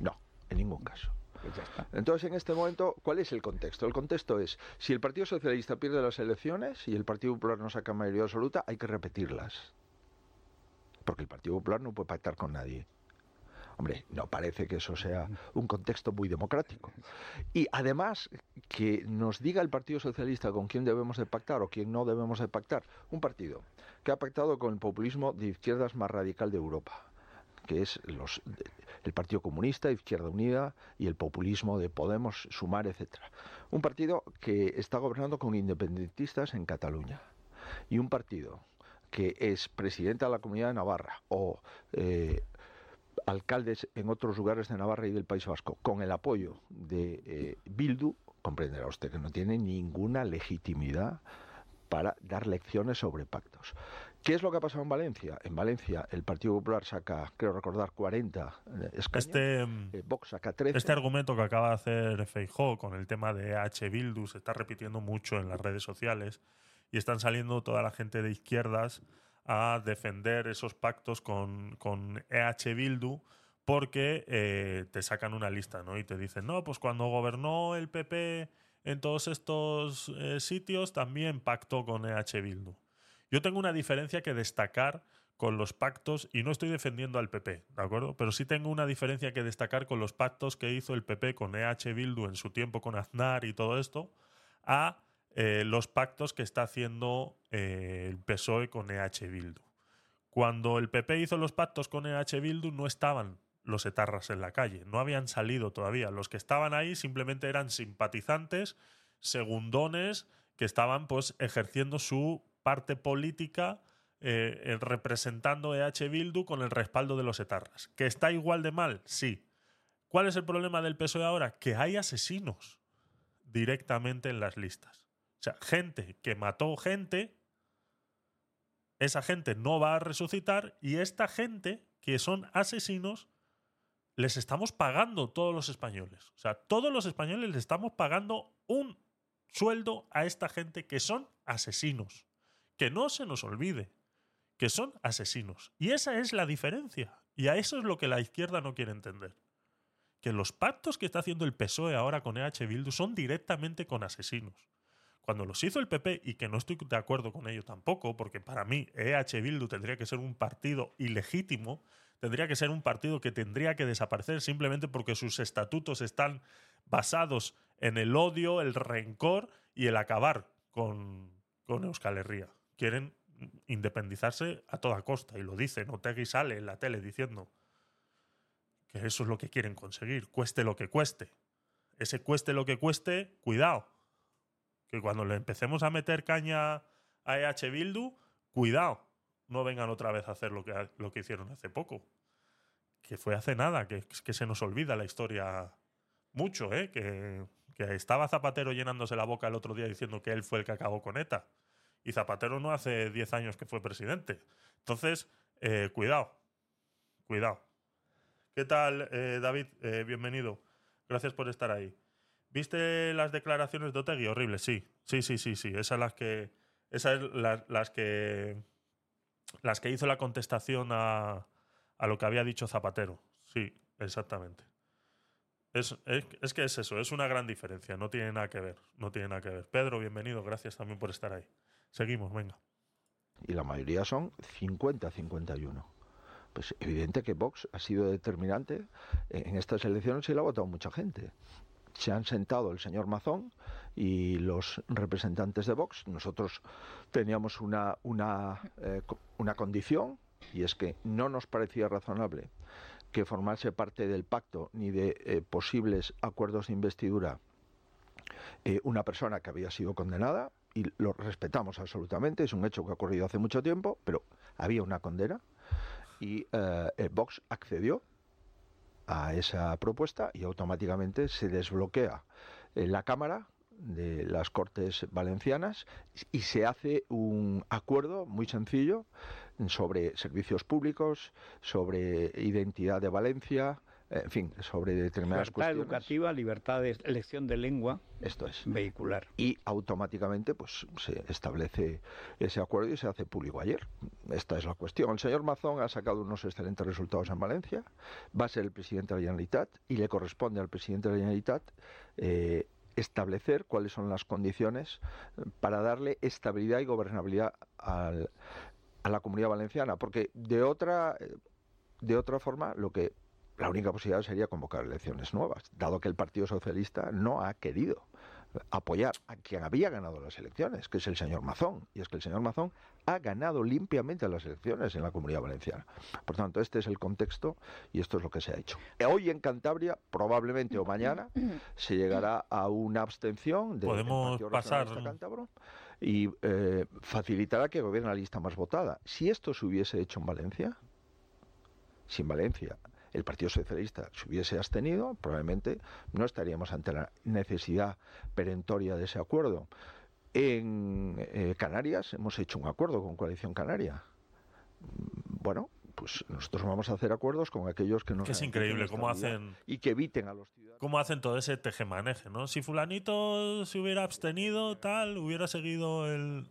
No, en ningún caso. Pues Entonces, en este momento, ¿cuál es el contexto? El contexto es, si el Partido Socialista pierde las elecciones y el Partido Popular no saca mayoría absoluta, hay que repetirlas. Porque el Partido Popular no puede pactar con nadie. Hombre, no parece que eso sea un contexto muy democrático. Y además, que nos diga el Partido Socialista con quién debemos de pactar o quién no debemos de pactar. Un partido que ha pactado con el populismo de izquierdas más radical de Europa que es los, el Partido Comunista, Izquierda Unida y el populismo de Podemos, Sumar, etcétera. Un partido que está gobernando con independentistas en Cataluña y un partido que es presidente de la Comunidad de Navarra o eh, alcaldes en otros lugares de Navarra y del País Vasco con el apoyo de eh, Bildu, comprenderá usted que no tiene ninguna legitimidad para dar lecciones sobre pactos. ¿Qué es lo que ha pasado en Valencia? En Valencia el Partido Popular saca, creo recordar, 40 eh, escaños. Este, eh, Vox saca 13. Este argumento que acaba de hacer Feijó con el tema de H. Bildu se está repitiendo mucho en las redes sociales y están saliendo toda la gente de izquierdas a defender esos pactos con, EH Bildu porque eh, te sacan una lista, ¿no? Y te dicen, no, pues cuando gobernó el PP en todos estos eh, sitios también pactó con EH Bildu. Yo tengo una diferencia que destacar con los pactos, y no estoy defendiendo al PP, ¿de acuerdo? Pero sí tengo una diferencia que destacar con los pactos que hizo el PP con EH Bildu en su tiempo con Aznar y todo esto, a eh, los pactos que está haciendo eh, el PSOE con EH Bildu. Cuando el PP hizo los pactos con EH Bildu no estaban los etarras en la calle, no habían salido todavía. Los que estaban ahí simplemente eran simpatizantes, segundones, que estaban pues ejerciendo su parte política eh, representando EH Bildu con el respaldo de los etarras. ¿Que está igual de mal? Sí. ¿Cuál es el problema del PSOE ahora? Que hay asesinos directamente en las listas. Sea, gente que mató gente, esa gente no va a resucitar y esta gente, que son asesinos, les estamos pagando todos los españoles. O sea, todos los españoles les estamos pagando un sueldo a esta gente que son asesinos. Que no se nos olvide, que son asesinos. Y esa es la diferencia. Y a eso es lo que la izquierda no quiere entender. Que los pactos que está haciendo el PSOE ahora con EH Bildu son directamente con asesinos. Cuando los hizo el PP, y que no estoy de acuerdo con ello tampoco, porque para mí EH Bildu tendría que ser un partido ilegítimo, tendría que ser un partido que tendría que desaparecer simplemente porque sus estatutos están basados en el odio, el rencor y el acabar con, con Euskal Herria. Quieren independizarse a toda costa. Y lo dice, y sale en la tele diciendo que eso es lo que quieren conseguir, cueste lo que cueste. Ese cueste lo que cueste, cuidado. Que cuando le empecemos a meter caña a EH Bildu, cuidado. No vengan otra vez a hacer lo que, lo que hicieron hace poco. Que fue hace nada, que, que se nos olvida la historia mucho, ¿eh? Que, que estaba Zapatero llenándose la boca el otro día diciendo que él fue el que acabó con ETA. Y Zapatero no hace 10 años que fue presidente. Entonces, eh, cuidado, cuidado. ¿Qué tal, eh, David? Eh, bienvenido. Gracias por estar ahí. ¿Viste las declaraciones de Otegui? Horrible, sí. Sí, sí, sí, sí. Esas las que. Esas las que. Las que hizo la contestación a, a lo que había dicho Zapatero. Sí, exactamente. Es, es, que es eso, es una gran diferencia, no tiene nada que ver, no tiene nada que ver. Pedro, bienvenido, gracias también por estar ahí. Seguimos, venga. Y la mayoría son 50-51. Pues evidente que Vox ha sido determinante en estas elecciones y lo ha votado mucha gente. Se han sentado el señor Mazón y los representantes de Vox. Nosotros teníamos una, una, eh, una condición y es que no nos parecía razonable que formase parte del pacto ni de eh, posibles acuerdos de investidura eh, una persona que había sido condenada, y lo respetamos absolutamente, es un hecho que ha ocurrido hace mucho tiempo, pero había una condena y Vox accedió a esa propuesta y automáticamente se desbloquea la Cámara de las Cortes Valencianas y se hace un acuerdo muy sencillo sobre servicios públicos, sobre identidad de Valencia, en fin, sobre determinadas libertad educativa, libertad de elección de lengua. Esto es. Vehicular. Y automáticamente pues se establece ese acuerdo y se hace público ayer. Esta es la cuestión. El señor Mazón ha sacado unos excelentes resultados en Valencia, va a ser el presidente de la Generalitat y le corresponde al presidente de la Generalitat eh, establecer cuáles son las condiciones para darle estabilidad y gobernabilidad al, a la comunidad valenciana, porque de otra, de otra forma lo que la única posibilidad sería convocar elecciones nuevas, dado que el Partido Socialista no ha querido apoyar a quien había ganado las elecciones, que es el señor Mazón. Y es que el señor Mazón ha ganado limpiamente las elecciones en la comunidad valenciana. Por tanto, este es el contexto y esto es lo que se ha hecho. Hoy en Cantabria, probablemente o mañana, se llegará a una abstención de Podemos pasar y eh, facilitará que gobierne la lista más votada. Si esto se hubiese hecho en Valencia, si en Valencia el Partido Socialista se hubiese abstenido, probablemente no estaríamos ante la necesidad perentoria de ese acuerdo. En eh, Canarias hemos hecho un acuerdo con Coalición Canaria. Bueno, pues nosotros vamos a hacer acuerdos con aquellos que no que es increíble cómo hacen y que eviten a los ciudadanos. cómo hacen todo ese tejemaneje no si fulanito se hubiera abstenido tal hubiera seguido el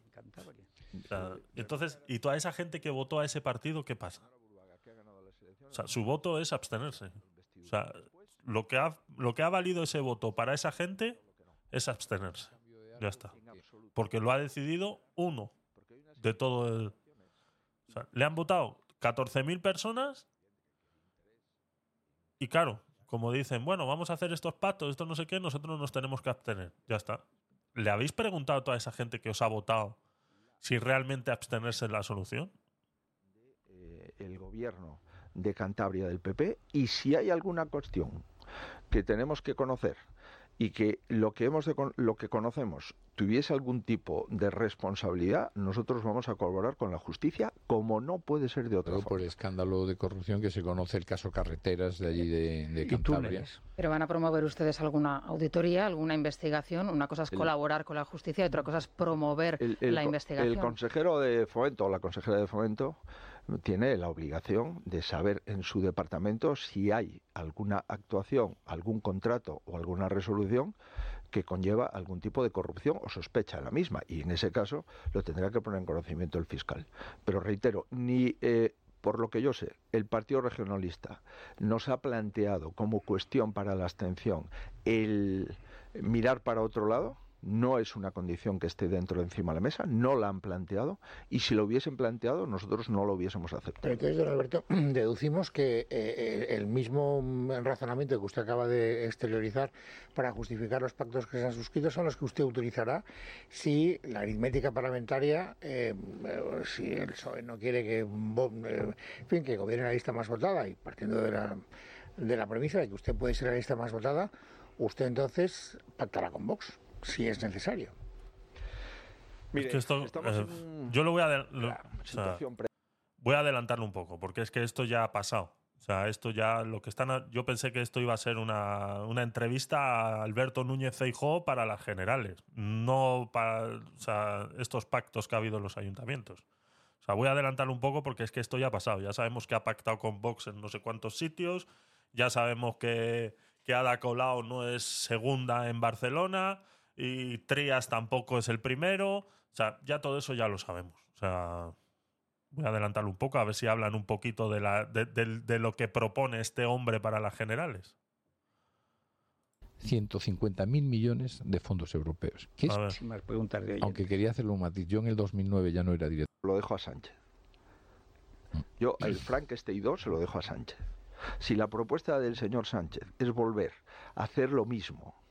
entonces y toda esa gente que votó a ese partido qué pasa sea su voto es abstenerse o sea lo que ha lo que ha valido ese voto para esa gente es abstenerse ya está porque lo ha decidido uno de todo el le han votado 14.000 personas. Y claro, como dicen, bueno, vamos a hacer estos pactos, esto no sé qué, nosotros nos tenemos que abstener. Ya está. ¿Le habéis preguntado a toda esa gente que os ha votado si realmente abstenerse es la solución? Eh, el gobierno de Cantabria del PP y si hay alguna cuestión que tenemos que conocer y que lo que hemos de, lo que conocemos tuviese algún tipo de responsabilidad, nosotros vamos a colaborar con la justicia como no puede ser de otra forma. por el escándalo de corrupción que se conoce el caso Carreteras de allí de, de Cantabria. Pero van a promover ustedes alguna auditoría, alguna investigación. Una cosa es colaborar con la justicia y otra cosa es promover la investigación. El consejero de Fomento o la consejera de Fomento tiene la obligación de saber en su departamento si hay alguna actuación, algún contrato o alguna resolución que conlleva algún tipo de corrupción o sospecha de la misma. Y en ese caso lo tendrá que poner en conocimiento el fiscal. Pero reitero, ni eh, por lo que yo sé, el Partido Regionalista nos ha planteado como cuestión para la abstención el mirar para otro lado no es una condición que esté dentro de encima de la mesa, no la han planteado y si lo hubiesen planteado nosotros no lo hubiésemos aceptado. Pero entonces, don Alberto, deducimos que eh, el mismo razonamiento que usted acaba de exteriorizar para justificar los pactos que se han suscrito son los que usted utilizará si la aritmética parlamentaria, eh, si el PSOE no quiere que, en fin, que gobierne la lista más votada y partiendo de la, de la premisa de que usted puede ser la lista más votada, usted entonces pactará con Vox, si es necesario. esto, eh, yo lo voy a, voy a adelantarlo un poco, porque es que esto ya ha pasado. O sea, esto ya lo que están. Yo pensé que esto iba a ser una, una entrevista a Alberto Núñez Feijó para las generales, no para estos pactos que ha habido en los ayuntamientos. O sea, voy a adelantarlo un poco porque es que esto ya ha pasado. Ya sabemos que ha pactado con Vox en no sé cuántos sitios, ya sabemos que, que Ada Colau no es segunda en Barcelona y Trias tampoco es el primero. O sea, ya todo eso ya lo sabemos. O sea, voy a adelantarlo un poco a ver si hablan un poquito de, la, de, lo que propone este hombre para las generales. 150.000 millones de fondos europeos. ¿Qué es? preguntas de Aunque quería hacerlo un matiz. Yo en el 2009 ya no era director. Lo dejo a Sánchez. Yo el Frankenstein 2 se lo dejo a Sánchez. Si la propuesta del señor Sánchez es volver a hacer lo mismo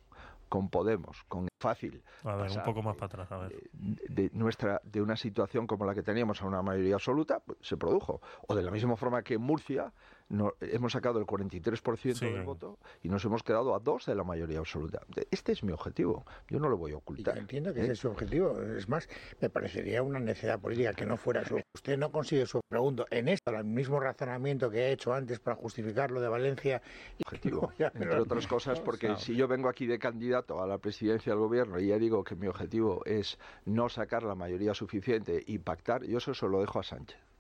con Podemos, con fácil. A ver, un poco más para atrás, a ver. De, nuestra, de una situación como la que teníamos a una mayoría absoluta, pues, se produjo. O de la misma forma que en Murcia no, hemos sacado el 43% del voto y nos hemos quedado a dos de la mayoría absoluta. Este es mi objetivo, yo no lo voy a ocultar. entiendo que ese es su objetivo, es más, me parecería una necesidad política que no fuera su. Usted no consigue su pregunto en esto, el mismo razonamiento que he hecho antes para justificar lo de Valencia. Objetivo, entre otras cosas, porque si yo vengo aquí de candidato a la presidencia del gobierno y ya digo que mi objetivo es no sacar la mayoría suficiente y pactar, yo eso se lo dejo a Sánchez.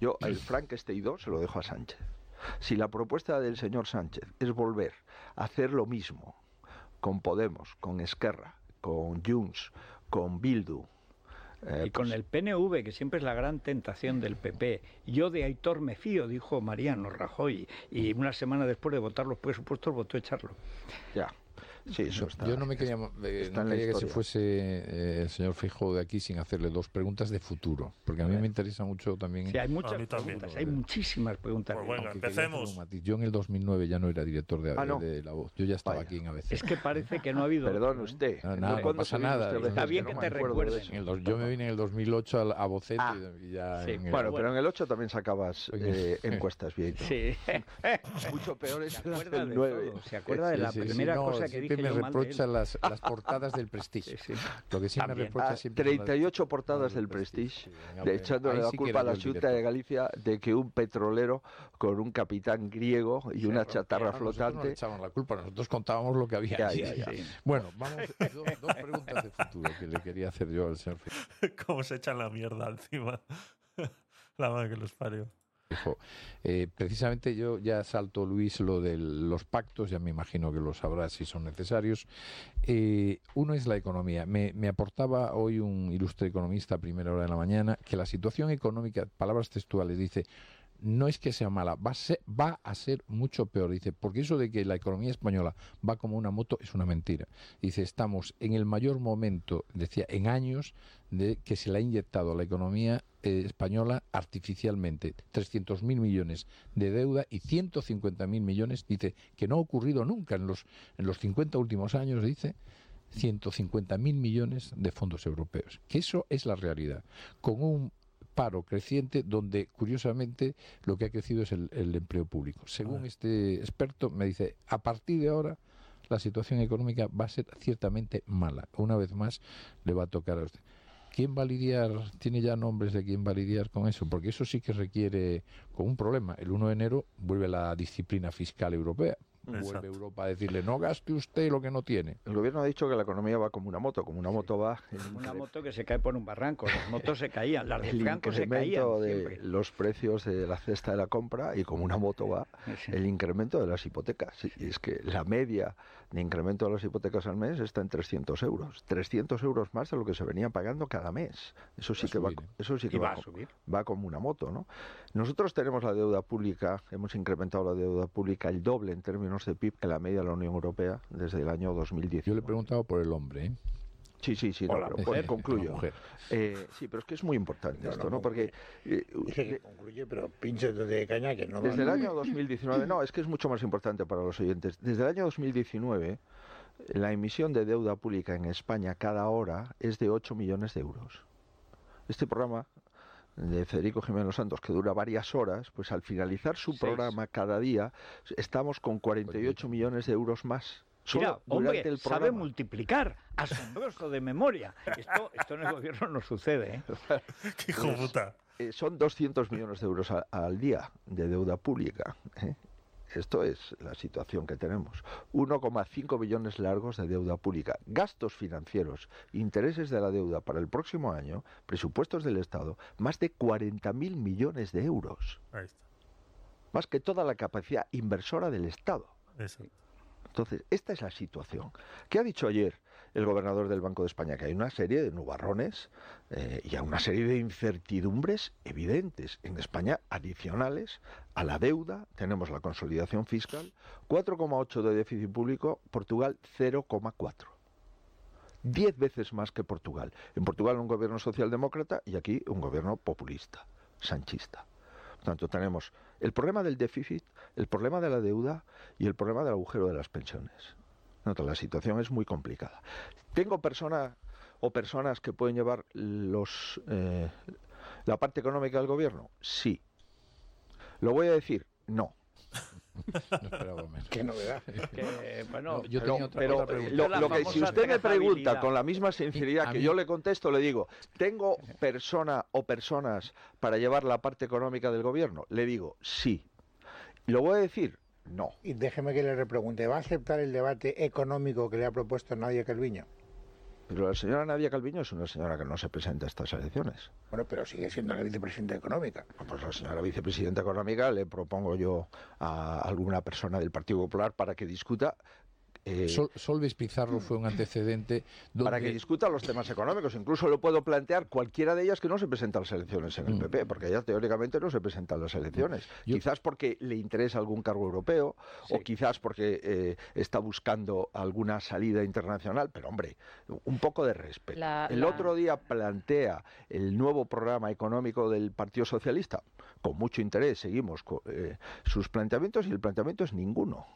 Yo el Frankenstein 2 se lo dejo a Sánchez. Si la propuesta del señor Sánchez es volver a hacer lo mismo con Podemos, con Esquerra, con Junts, con Bildu, eh, y con pues el PNV, que siempre es la gran tentación del PP. Yo de Aitor me fío, dijo Mariano Rajoy, y una semana después de votar los presupuestos votó echarlo. Ya. Sí, eso está. Yo no me quería, eh, que se fuese eh, el señor Fijo de aquí sin hacerle dos preguntas de futuro, porque a mí me interesa mucho también. Sí, hay muchas preguntas, hay muchísimas preguntas. Pues bueno, empecemos. Yo en el 2009 ya no era director de, ah, de La Voz, yo ya estaba aquí en ABC. Es que parece que no ha habido. Perdón, usted. no, pasa nada. Está bien que te recuerdes. Yo me vine en el 2008 a, a ah, y ya. bueno, pero en el 8 también sacabas eh, encuestas, bien. Sí. Mucho peor es el 9. ¿Se acuerda de la primera cosa que dije? Me reprocha las, las, portadas del Prestige. Lo que sí me reprocha siempre 38 portadas del Prestige, de echándole la culpa a la Junta de Galicia de que un petrolero con un capitán griego y una chatarra flotante. No echaban la culpa, nosotros contábamos lo que había. Bueno, vamos, dos, dos preguntas de futuro que le quería hacer yo al señor. ¿Cómo se echan la mierda encima? la madre que los parió. Eh, precisamente yo ya salto, Luis, lo de los pactos, ya me imagino que lo sabrás si son necesarios. Eh, uno es la economía. Me, me, aportaba hoy un ilustre economista a primera hora de la mañana que la situación económica, palabras textuales, dice, no es que sea mala, va a ser, va a ser mucho peor. Dice, porque eso de que la economía española va como una moto es una mentira. Dice, estamos en el mayor momento, decía, en años de que se le ha inyectado a la economía eh, española artificialmente 300.000 millones de deuda y 150.000 millones, dice, que no ha ocurrido nunca en los, en los 50 últimos años, dice, 150.000 millones de fondos europeos. Que eso es la realidad. Con un paro creciente donde, curiosamente, lo que ha crecido es el, empleo público. Según este experto, me dice, a partir de ahora la situación económica va a ser ciertamente mala. Una vez más, le va a tocar a usted. ¿Quién va a? ¿Tiene ya nombres de quién va a con eso? Porque eso sí que requiere, con un problema. El 1 de enero vuelve la disciplina fiscal europea vuelve Europa a decirle no gaste usted lo que no tiene. El gobierno ha dicho que la economía va como una moto, como una moto va. Una moto que se cae por un barranco, las motos se caían, las de Franco se caían. de los precios de la cesta de la compra y como una moto va, el incremento de las hipotecas. Y es que la media de incremento de las hipotecas al mes está en 300 euros. 300 euros más de lo que se venía pagando cada mes. Eso sí que va, eso sí que va, a subir. va como una moto, ¿no? Nosotros tenemos la deuda pública, hemos incrementado la deuda pública el doble en términos de PIB que la media de la Unión Europea desde el año 2010. Yo le he preguntado por el hombre. ¿eh? Sí, sí, sí, no, pero mujer. con- concluyo. Eh, sí, pero es que es muy importante No, esto, no, ¿no? Porque eh, Dice que concluye, pero pinche de caña que no desde el año 2019, no, es que es mucho más importante para los oyentes. Desde el año 2019, la emisión de deuda pública en España cada hora es de 8 millones de euros. Este programa de Federico Jiménez Santos, que dura varias horas, pues al finalizar su Seis. programa cada día, estamos con 48 millones de euros más. Mira, hombre, el sabe multiplicar. Asombroso de memoria. Esto, esto en el gobierno no sucede. ¿eh? ¡Qué hijo puta! Eh, son 200 millones de euros a- al día de deuda pública. ¿eh? Esto es la situación que tenemos. 1,5 billones largos de deuda pública, gastos financieros, intereses de la deuda para el próximo año, presupuestos del Estado, más de 40.000 millones de euros, Ahí está. más que toda la capacidad inversora del Estado. Exacto. Entonces, esta es la situación. ¿Qué ha dicho ayer el gobernador del Banco de España? Que hay una serie de nubarrones eh, y una serie de incertidumbres evidentes en España adicionales a la deuda. Tenemos la consolidación fiscal, 4,8 de déficit público, Portugal 0,4. Diez veces más que Portugal. En Portugal un gobierno socialdemócrata y aquí un gobierno populista, sanchista. Por tanto, tenemos el problema del déficit, el problema de la deuda y el problema del agujero de las pensiones. Nota, la situación es muy complicada. ¿Tengo personas o personas que pueden llevar los, eh, la parte económica del gobierno? Sí. ¿Lo voy a decir? No. No menos. Qué novedad. Que, bueno, No, yo Pero- tenía otra, pero, otra pregunta. lo, que si usted me pregunta con la misma sinceridad que mí- yo le contesto, le digo, ¿tengo persona o personas para llevar la parte económica del gobierno? Le digo, sí. ¿Lo voy a decir? No. Y déjeme que le repregunte, ¿va a aceptar el debate económico que le ha propuesto Nadia Calviño? Pero la señora Nadia Calviño es una señora que no se presenta a estas elecciones. Bueno, pero sigue siendo la vicepresidenta económica. Pues la señora vicepresidenta económica le propongo yo a alguna persona del Partido Popular para que discuta eh, Sol- Solves Pizarro fue un antecedente donde para que discuta los temas económicos. Incluso lo puedo plantear cualquiera de ellas que no se presenta a las elecciones en el Mm. PP, porque ella teóricamente no se presenta a las elecciones. Yo- Quizás porque le interesa algún cargo europeo o quizás porque eh, está buscando alguna salida internacional. Pero hombre, un poco de respeto. La- el la- otro día plantea el nuevo programa económico del Partido Socialista. Con mucho interés seguimos eh, sus planteamientos y el planteamiento es ninguno.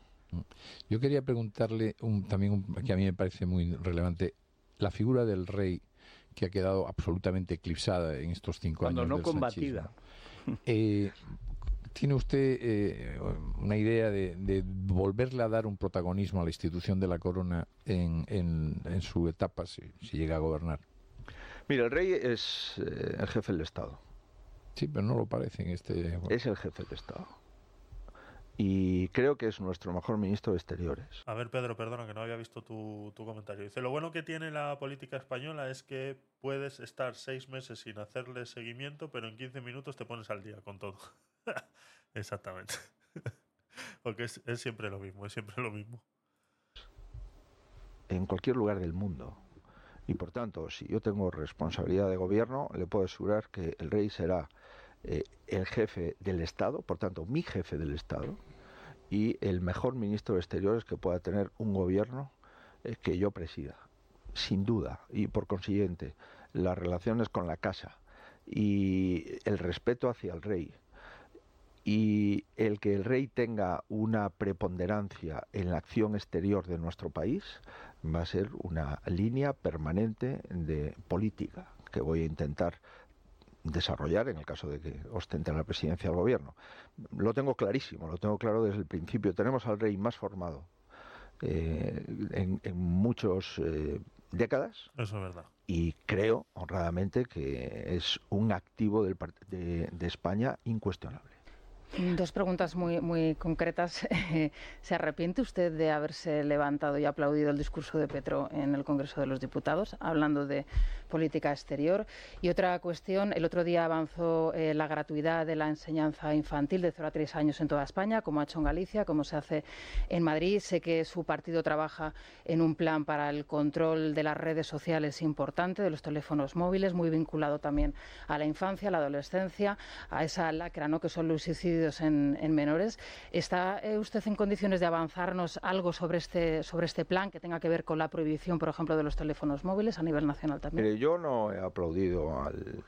Yo quería preguntarle un- también un- que a mí me parece muy relevante la figura del rey que ha quedado absolutamente eclipsada en estos cinco Cuando años no del combatida. Eh, ¿Tiene usted eh, una idea de, de volverle a dar un protagonismo a la institución de la corona en, en- en su etapa si, si llega a gobernar? Mira, el rey es eh, el jefe del Estado. Sí, pero no lo parece en este. Es el jefe del Estado. Y creo que es nuestro mejor ministro de Exteriores. A ver, Pedro, perdona que no había visto tu, tu comentario. Dice, lo bueno que tiene la política española es que puedes estar seis meses sin hacerle seguimiento, pero en 15 minutos te pones al día con todo. Exactamente. Porque es, es siempre lo mismo, es siempre lo mismo. en cualquier lugar del mundo. Y por tanto, si yo tengo responsabilidad de gobierno, le puedo asegurar que el rey será eh, el jefe del Estado, por tanto, mi jefe del Estado, y el mejor ministro de Exteriores que pueda tener un gobierno eh, que yo presida, sin duda. Y por consiguiente, las relaciones con la casa y el respeto hacia el rey y el que el rey tenga una preponderancia en la acción exterior de nuestro país va a ser una línea permanente de política que voy a intentar desarrollar en el caso de que ostente la presidencia del gobierno. Lo tengo clarísimo, lo tengo claro desde el principio. Tenemos al rey más formado eh, en, en muchas décadas Eso es verdad. y creo honradamente que es un activo del, part- de- de España incuestionable. Dos preguntas muy, muy concretas. ¿Se arrepiente usted de haberse levantado y aplaudido el discurso de Petro en el Congreso de los Diputados, hablando de política exterior? Y otra cuestión, el otro día avanzó eh, la gratuidad de la enseñanza infantil de 0 a 3 años en toda España, como ha hecho en Galicia, como se hace en Madrid. Sé que su partido trabaja en un plan para el control de las redes sociales importante, de los teléfonos móviles, muy vinculado también a la infancia, a la adolescencia, a esa lacra ¿no? que son los suicidios en, menores. ¿Está eh, usted en condiciones de avanzarnos algo sobre este, sobre este plan que tenga que ver con la prohibición, por ejemplo, de los teléfonos móviles a nivel nacional también? yo no he aplaudido al,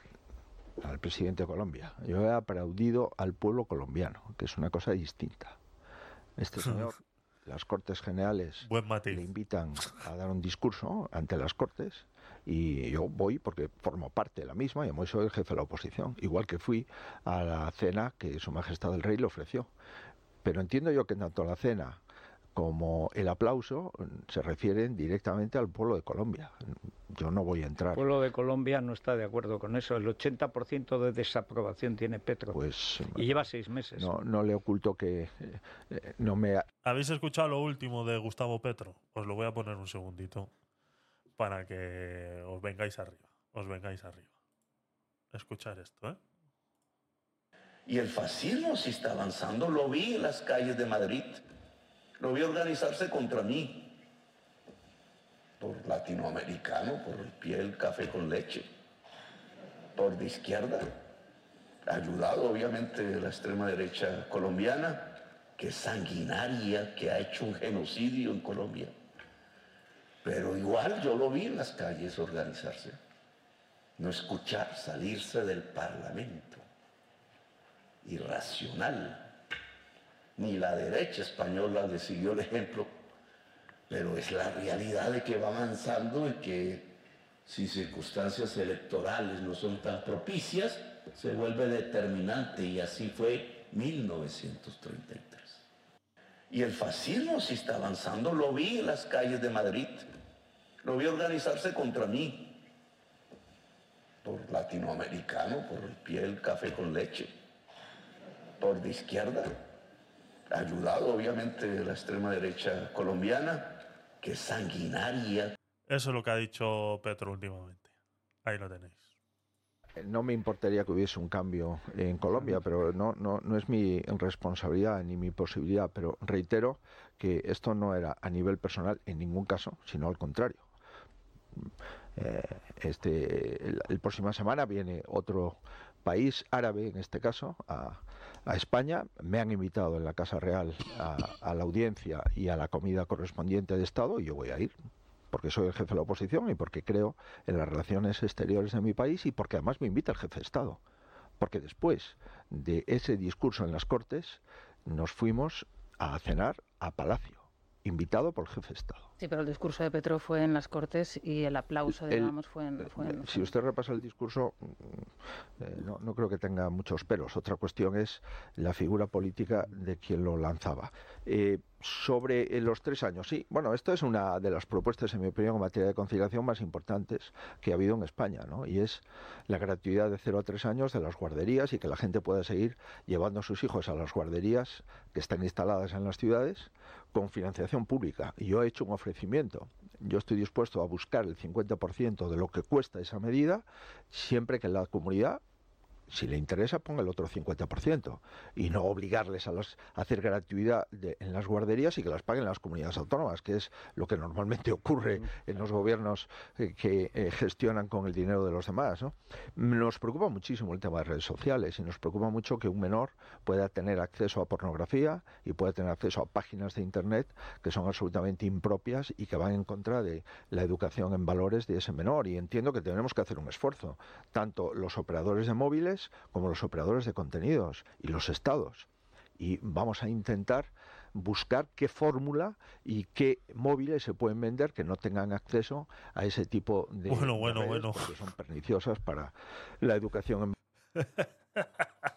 al presidente de Colombia. Yo he aplaudido al pueblo colombiano, que es una cosa distinta. Este señor, las Cortes Generales le invitan a dar un discurso ante las Cortes y yo voy porque formo parte de la misma y soy el jefe de la oposición, igual que fui a la cena que Su Majestad el Rey le ofreció. Pero entiendo yo que tanto la cena como el aplauso se refieren directamente al pueblo de Colombia. Yo no voy a entrar. El pueblo de Colombia no está de acuerdo con eso. El 80% de desaprobación tiene Petro. Pues, y lleva seis meses. No, no le oculto que eh, eh, no me... ¿Habéis escuchado lo último de Gustavo Petro? Os lo voy a poner un segundito para que os vengáis arriba. Os vengáis arriba. Escuchar esto, ¿eh? Y el fascismo sí está avanzando. Lo vi en las calles de Madrid lo vi organizarse contra mí. Por latinoamericano, por el pie café con leche. Por de izquierda. Ayudado obviamente de la extrema derecha colombiana, que es sanguinaria, que ha hecho un genocidio en Colombia. Pero igual yo lo vi en las calles organizarse. No escuchar, salirse del Parlamento. Irracional ni la derecha española le siguió el ejemplo, pero es la realidad de que va avanzando y que si circunstancias electorales no son tan propicias, se vuelve determinante y así fue 1933. Y el fascismo sí está avanzando, lo vi en las calles de Madrid, lo vi organizarse contra mí, por latinoamericano, por el pie café con leche, por de izquierda, ayudado obviamente de la extrema derecha colombiana, que es sanguinaria. Eso es lo que ha dicho Petro últimamente. Ahí lo tenéis. No me importaría que hubiese un cambio en Colombia, pero no, no, no es mi responsabilidad ni mi posibilidad. Pero reitero que esto no era a nivel personal en ningún caso, sino al contrario. Eh, este, el, próxima semana viene otro país árabe, en este caso, a, a España. Me han invitado en la Casa Real a, la audiencia y a la comida correspondiente de Estado y yo voy a ir porque soy el jefe de la oposición y porque creo en las relaciones exteriores de mi país y porque además me invita el jefe de Estado. Porque después de ese discurso en las Cortes nos fuimos a cenar a Palacio, invitado por el jefe de Estado. Sí, pero el discurso de Petro fue en las Cortes y el aplauso, digamos, fue en, Si usted repasa el discurso, mm, eh, no, creo que tenga muchos pelos. Otra cuestión es la figura política de quien lo lanzaba. Eh, sobre eh, los tres años, sí. Bueno, esta es una de las propuestas, en mi opinión, en materia de conciliación más importantes que ha habido en España, ¿no? Y es la gratuidad de 0 a 3 años de las guarderías y que la gente pueda seguir llevando a sus hijos a las guarderías que están instaladas en las ciudades con financiación pública. Yo he hecho un ofrecimiento. Yo estoy dispuesto a buscar el 50% de lo que cuesta esa medida, siempre que la comunidad si le interesa, ponga el otro 50% y no obligarles a, los, hacer gratuidad en las guarderías y que las paguen las comunidades autónomas, que es lo que normalmente ocurre en los gobiernos eh, que eh, gestionan con el dinero de los demás. Nos preocupa muchísimo el tema de redes sociales y nos preocupa mucho que un menor pueda tener acceso a pornografía y pueda tener acceso a páginas de Internet que son absolutamente impropias y que van en contra de la educación en valores de ese menor. Y entiendo que tenemos que hacer un esfuerzo, tanto los operadores de móviles, como los operadores de contenidos y los estados. Y vamos a intentar buscar qué fórmula y qué móviles se pueden vender que no tengan acceso a ese tipo de bueno, bueno, bueno. porque son perniciosas para la educación.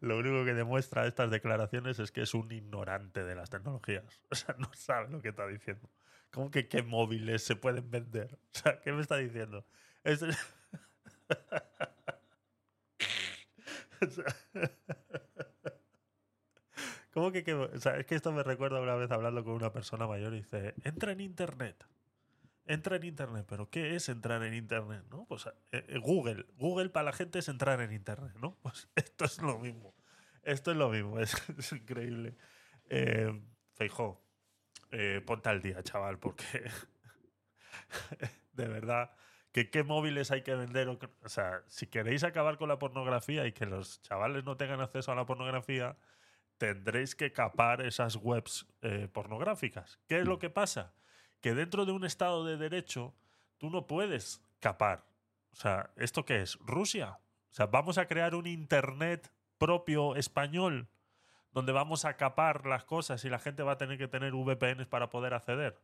Lo único que demuestra estas declaraciones es que es un ignorante de las tecnologías. O sea, no sabe lo que está diciendo. ¿Cómo que qué móviles se pueden vender? O sea, ¿qué me está diciendo? Es... ¿Cómo que, es que esto me recuerda una vez hablando con una persona mayor y dice, entra en internet. Entra en internet, pero ¿qué es entrar en internet? ¿No? Pues eh, eh, Google. Google para la gente es entrar en internet, ¿no? Pues esto es lo mismo. Esto es lo mismo, es, increíble. Eh, Feijó, ponte al día, chaval, porque de verdad que qué móviles hay que vender. O, sea, si queréis acabar con la pornografía y que los chavales no tengan acceso a la pornografía, tendréis que capar esas webs eh, pornográficas. ¿Qué es lo que pasa? Que dentro de un Estado de Derecho tú no puedes capar. O sea, ¿esto qué es? ¿Rusia? O sea, vamos a crear un Internet propio español donde vamos a capar las cosas y la gente va a tener que tener VPNs para poder acceder.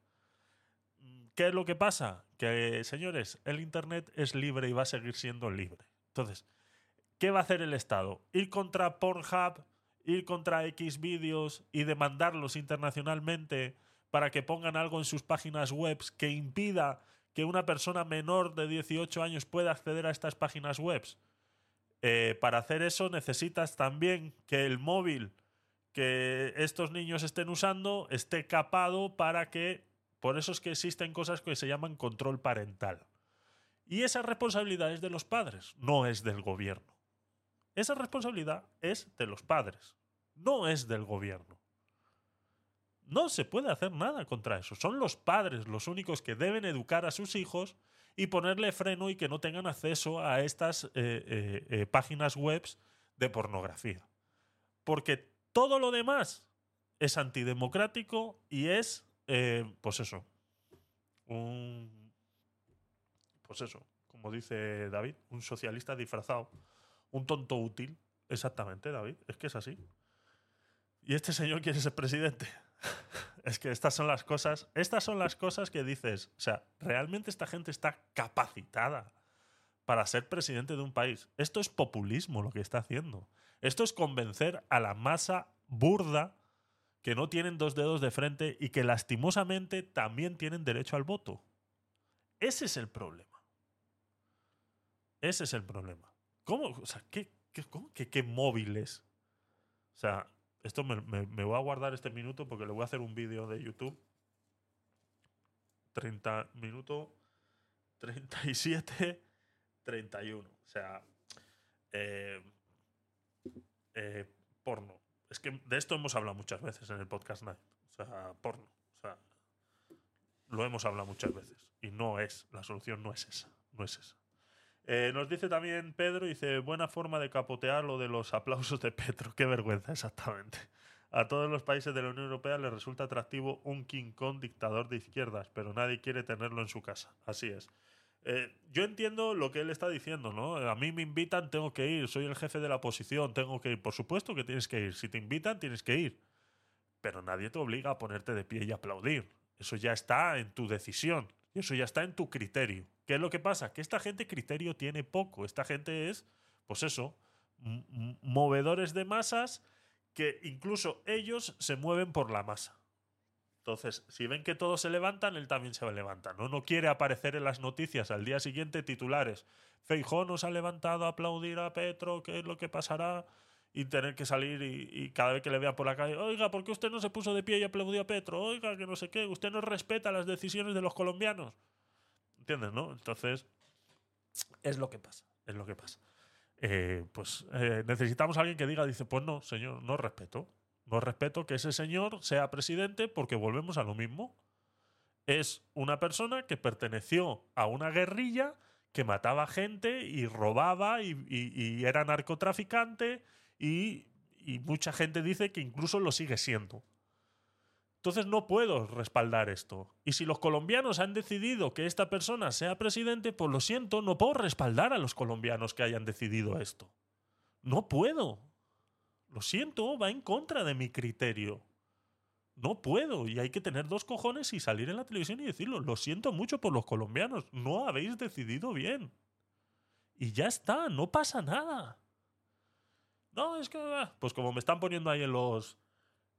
¿Qué es lo que pasa? Que, señores, el Internet es libre y va a seguir siendo libre. Entonces, ¿qué va a hacer el Estado? ¿Ir contra Pornhub, ir contra X vídeos y demandarlos internacionalmente para que pongan algo en sus páginas web que impida que una persona menor de 18 años pueda acceder a estas páginas web? Eh, para hacer eso necesitas también que el móvil que estos niños estén usando esté capado para que por eso es que existen cosas que se llaman control parental. Y esa responsabilidad es de los padres, no es del gobierno. Esa responsabilidad es de los padres, no es del gobierno. No se puede hacer nada contra eso. Son los padres los únicos que deben educar a sus hijos y ponerle freno y que no tengan acceso a estas eh, eh, eh, páginas web de pornografía. Porque todo lo demás es antidemocrático y es eh, pues eso. Un. Pues eso, como dice David, un socialista disfrazado. Un tonto útil. Exactamente, David. Es que es así. Y este señor quiere ser presidente. es que estas son las cosas. Estas son las cosas que dices. O sea, realmente esta gente está capacitada para ser presidente de un país. Esto es populismo lo que está haciendo. Esto es convencer a la masa burda que no tienen dos dedos de frente y que lastimosamente también tienen derecho al voto. Ese es el problema. Ese es el problema. ¿Cómo? O sea, ¿qué, qué, móviles? O sea, esto me, me, voy a guardar este minuto porque le voy a hacer un vídeo de YouTube. 30 minutos, 37, 31. O sea, eh, eh, porno. Es que de esto hemos hablado muchas veces en el podcast Night. O sea, porno. O sea, lo hemos hablado muchas veces. Y no es, la solución no es esa. No es esa. Eh, nos dice también Pedro, dice, buena forma de capotear lo de los aplausos de Petro. Qué vergüenza, exactamente. A todos los países de la Unión Europea les resulta atractivo un King Kong dictador de izquierdas, pero nadie quiere tenerlo en su casa. Así es. Eh, yo entiendo lo que él está diciendo, ¿no? A mí me invitan, tengo que ir, soy el jefe de la oposición, tengo que ir. Por supuesto que tienes que ir. Si te invitan, tienes que ir. Pero nadie te obliga a ponerte de pie y aplaudir. Eso ya está en tu decisión. Eso ya está en tu criterio. ¿Qué es lo que pasa? Que esta gente criterio tiene poco. Esta gente es, pues eso, movedores de masas que incluso ellos se mueven por la masa. Entonces, si ven que todos se levantan, él también se levanta. ¿no? no quiere aparecer en las noticias al día siguiente titulares. Feijó nos ha levantado a aplaudir a Petro, ¿qué es lo que pasará? Y tener que salir y, cada vez que le vea por la calle, oiga, ¿por qué usted no se puso de pie y aplaudió a Petro? Oiga, que no sé qué, usted no respeta las decisiones de los colombianos. ¿Entiendes, no? Entonces, es lo que pasa, es lo que pasa. Eh, pues eh, necesitamos a alguien que diga, dice, pues no, señor, no respeto. No respeto que ese señor sea presidente porque volvemos a lo mismo. Es una persona que perteneció a una guerrilla que mataba gente y robaba y, era narcotraficante y, y mucha gente dice que incluso lo sigue siendo. Entonces no puedo respaldar esto. Y si los colombianos han decidido que esta persona sea presidente, pues lo siento, no puedo respaldar a los colombianos que hayan decidido esto. No puedo. Lo siento, va en contra de mi criterio. No puedo y hay que tener dos cojones y salir en la televisión y decirlo. Lo siento mucho por los colombianos. No habéis decidido bien. Y ya está, no pasa nada. No, es que... Ah, pues como me están poniendo ahí en los,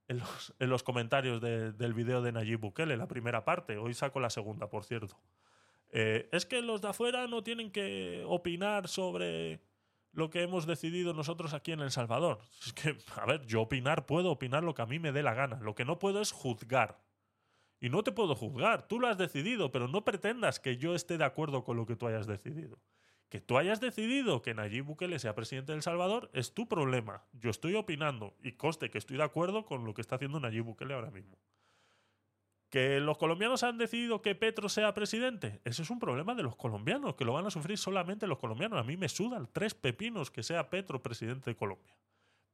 en los, comentarios del video de Nayib Bukele, la primera parte. Hoy saco la segunda, por cierto. Eh, es que los de afuera no tienen que opinar sobre lo que hemos decidido nosotros aquí en El Salvador. Es que, a ver, yo opinar puedo opinar lo que a mí me dé la gana. Lo que no puedo es juzgar. Y no te puedo juzgar. Tú lo has decidido, pero no pretendas que yo esté de acuerdo con lo que tú hayas decidido. Que tú hayas decidido que Nayib Bukele sea presidente de El Salvador es tu problema. Yo estoy opinando y coste que estoy de acuerdo con lo que está haciendo Nayib Bukele ahora mismo. ¿Que los colombianos han decidido que Petro sea presidente? Ese es un problema de los colombianos, que lo van a sufrir solamente los colombianos. A mí me sudan tres pepinos que sea Petro presidente de Colombia.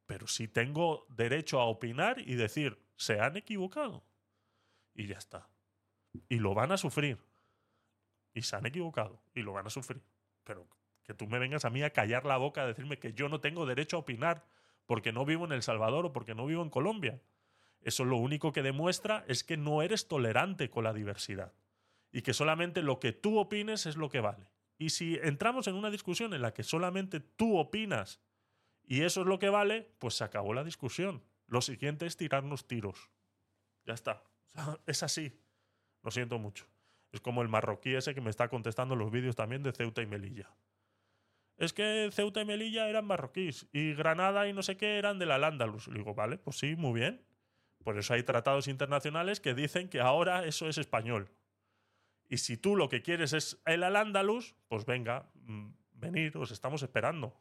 Pero sí tengo derecho a opinar y decir, se han equivocado. Y ya está. Y lo van a sufrir. Y se han equivocado. Y lo van a sufrir. Pero que tú me vengas a mí a callar la boca, a decirme que yo no tengo derecho a opinar porque no vivo en El Salvador o porque no vivo en Colombia. Eso lo único que demuestra es que no eres tolerante con la diversidad y que solamente lo que tú opines es lo que vale. Y si entramos en una discusión en la que solamente tú opinas y eso es lo que vale, pues se acabó la discusión. Lo siguiente es tirarnos tiros. Ya está. Es así. Lo siento mucho. Es como el marroquí ese que me está contestando los vídeos también de Ceuta y Melilla. Es que Ceuta y Melilla eran marroquíes y Granada y no sé qué eran de la Lándalus. Le digo, vale, pues sí, muy bien. Por eso hay tratados internacionales que dicen que ahora eso es español. Y si tú lo que quieres es el Al-Ándalus, pues venga, mm, venir, os estamos esperando.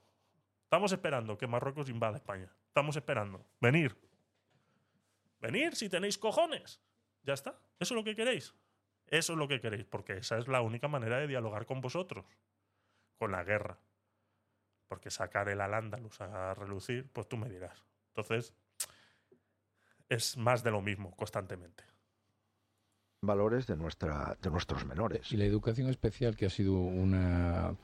Estamos esperando que Marruecos invada España. Estamos esperando. Venir. Venir si tenéis cojones. Ya está. Eso es lo que queréis. Eso es lo que queréis, porque esa es la única manera de dialogar con vosotros. Con la guerra. Porque sacar el Al-Ándalus a relucir, pues tú me dirás. Entonces, es más de lo mismo constantemente. Valores de, nuestra, de nuestros menores. Y la educación especial, que ha sido una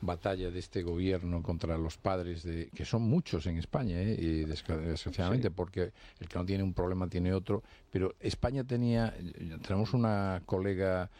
batalla de este gobierno contra los padres, de, que son muchos en España, ¿eh? y desgraciadamente, porque el que no tiene un problema tiene otro. Pero España tenía, tenemos una colega,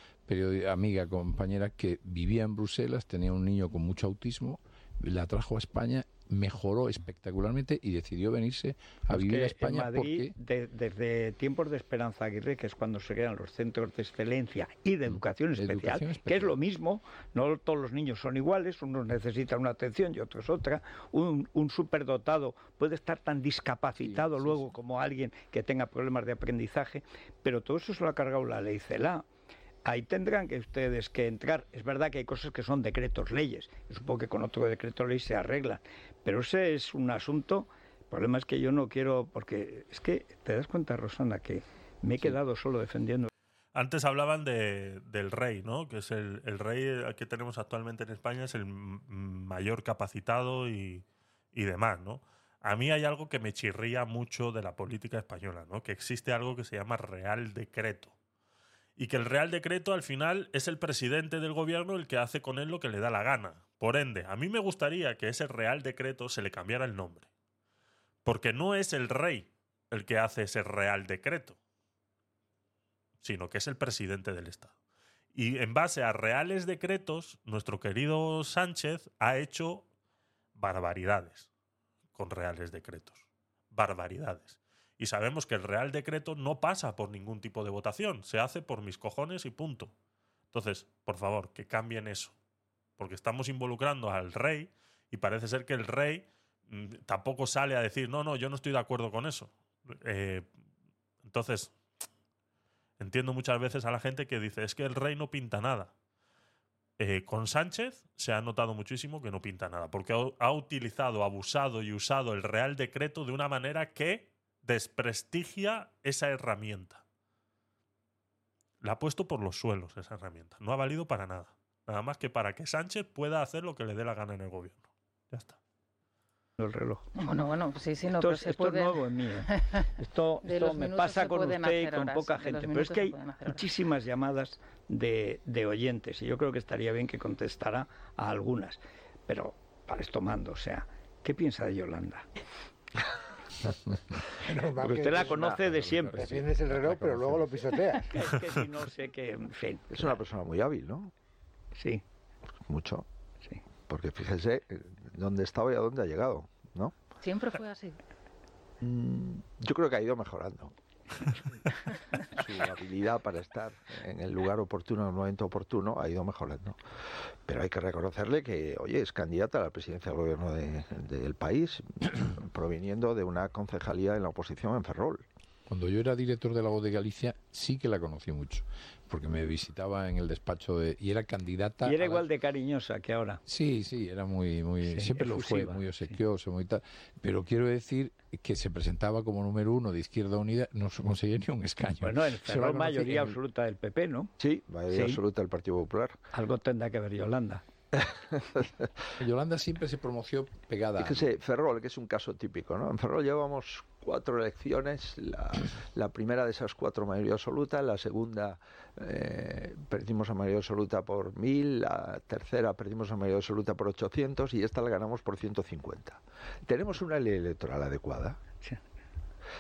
amiga, compañera, que vivía en Bruselas, tenía un niño con mucho autismo, la trajo a España mejoró espectacularmente y decidió venirse a vivir a España. Madrid, desde tiempos de Esperanza Aguirre, que es cuando se crean los centros de excelencia y de mm, educación especial, que es lo mismo, no todos los niños son iguales, unos necesitan una atención y otros otra. Un, un superdotado puede estar tan discapacitado luego como alguien que tenga problemas de aprendizaje, pero todo eso se lo ha cargado la ley CELA ahí tendrán que ustedes que entrar. Es verdad que hay cosas que son decretos leyes. supongo que con otro decreto ley se arreglan. Pero ese es un asunto. El problema es que yo no quiero, porque es que te das cuenta, Rosana, que me he quedado solo defendiendo. Antes hablaban de, del rey, ¿no? Que es el, el, rey que tenemos actualmente en España, es el mayor capacitado y, y demás, ¿no? A mí hay algo que me chirría mucho de la política española, ¿no? Que existe algo que se llama Real Decreto y que el Real Decreto al final es el presidente del gobierno el que hace con él lo que le da la gana. Por ende, a mí me gustaría que ese Real Decreto se le cambiara el nombre. Porque no es el rey el que hace ese Real Decreto, sino que es el presidente del Estado. Y en base a reales decretos, nuestro querido Sánchez ha hecho barbaridades con reales decretos. Barbaridades. Y sabemos que el Real Decreto no pasa por ningún tipo de votación, se hace por mis cojones y punto. Entonces, por favor, que cambien eso. Porque estamos involucrando al rey y parece ser que el rey mm, tampoco sale a decir, no, no, yo no estoy de acuerdo con eso. Eh, entonces, entiendo muchas veces a la gente que dice, es que el rey no pinta nada. Eh, con Sánchez se ha notado muchísimo que no pinta nada, porque ha, utilizado, abusado y usado el Real Decreto de una manera que desprestigia esa herramienta. La ha puesto por los suelos esa herramienta. No ha valido para nada. Nada más que para que Sánchez pueda hacer lo que le dé la gana en el gobierno. Ya está. El reloj. Bueno, bueno, sí, sí, no, esto, es, nuevo en mí. ¿eh? Esto, me pasa con usted y con poca gente. Pero es que hay muchísimas llamadas de, de oyentes y yo creo que estaría bien que contestara a algunas. Pero para esto mando, o sea, ¿qué piensa de Yolanda? Porque usted la conoce de siempre. Defiendes el reloj, pero luego lo pisoteas. es que si no sé qué, en fin. Es una persona muy hábil, ¿no? Sí. Mucho. Sí. Porque fíjese eh, dónde estaba y a dónde ha llegado, ¿no? Siempre fue así. Mm, yo creo que ha ido mejorando. su habilidad para estar en el lugar oportuno, en el momento oportuno, ha ido mejorando. Pero hay que reconocerle que, oye, es candidata a la presidencia del gobierno del país, proviniendo de una concejalía en la oposición en Ferrol. Cuando yo era director de la voz de Galicia, sí que la conocí mucho, porque me visitaba en el despacho de, y era candidata. Y era igual de cariñosa que ahora. Sí, sí, era muy, muy, siempre lo fue, muy obsequioso, muy tal. Pero quiero decir que se presentaba como número uno de Izquierda Unida, no conseguía ni un escaño. Bueno, en la mayoría absoluta del PP, ¿no? Sí, mayoría absoluta del Partido Popular. Algo tendrá que ver Yolanda. Yolanda siempre se promoció pegada. Fíjese, Ferrol, que es un caso típico, ¿no? En Ferrol llevamos cuatro elecciones, la, primera de esas cuatro mayoría absoluta, la segunda eh, perdimos a mayoría absoluta por mil, la tercera perdimos a mayoría absoluta por 800 y esta la ganamos por 150. ¿Tenemos una ley electoral adecuada? Sí.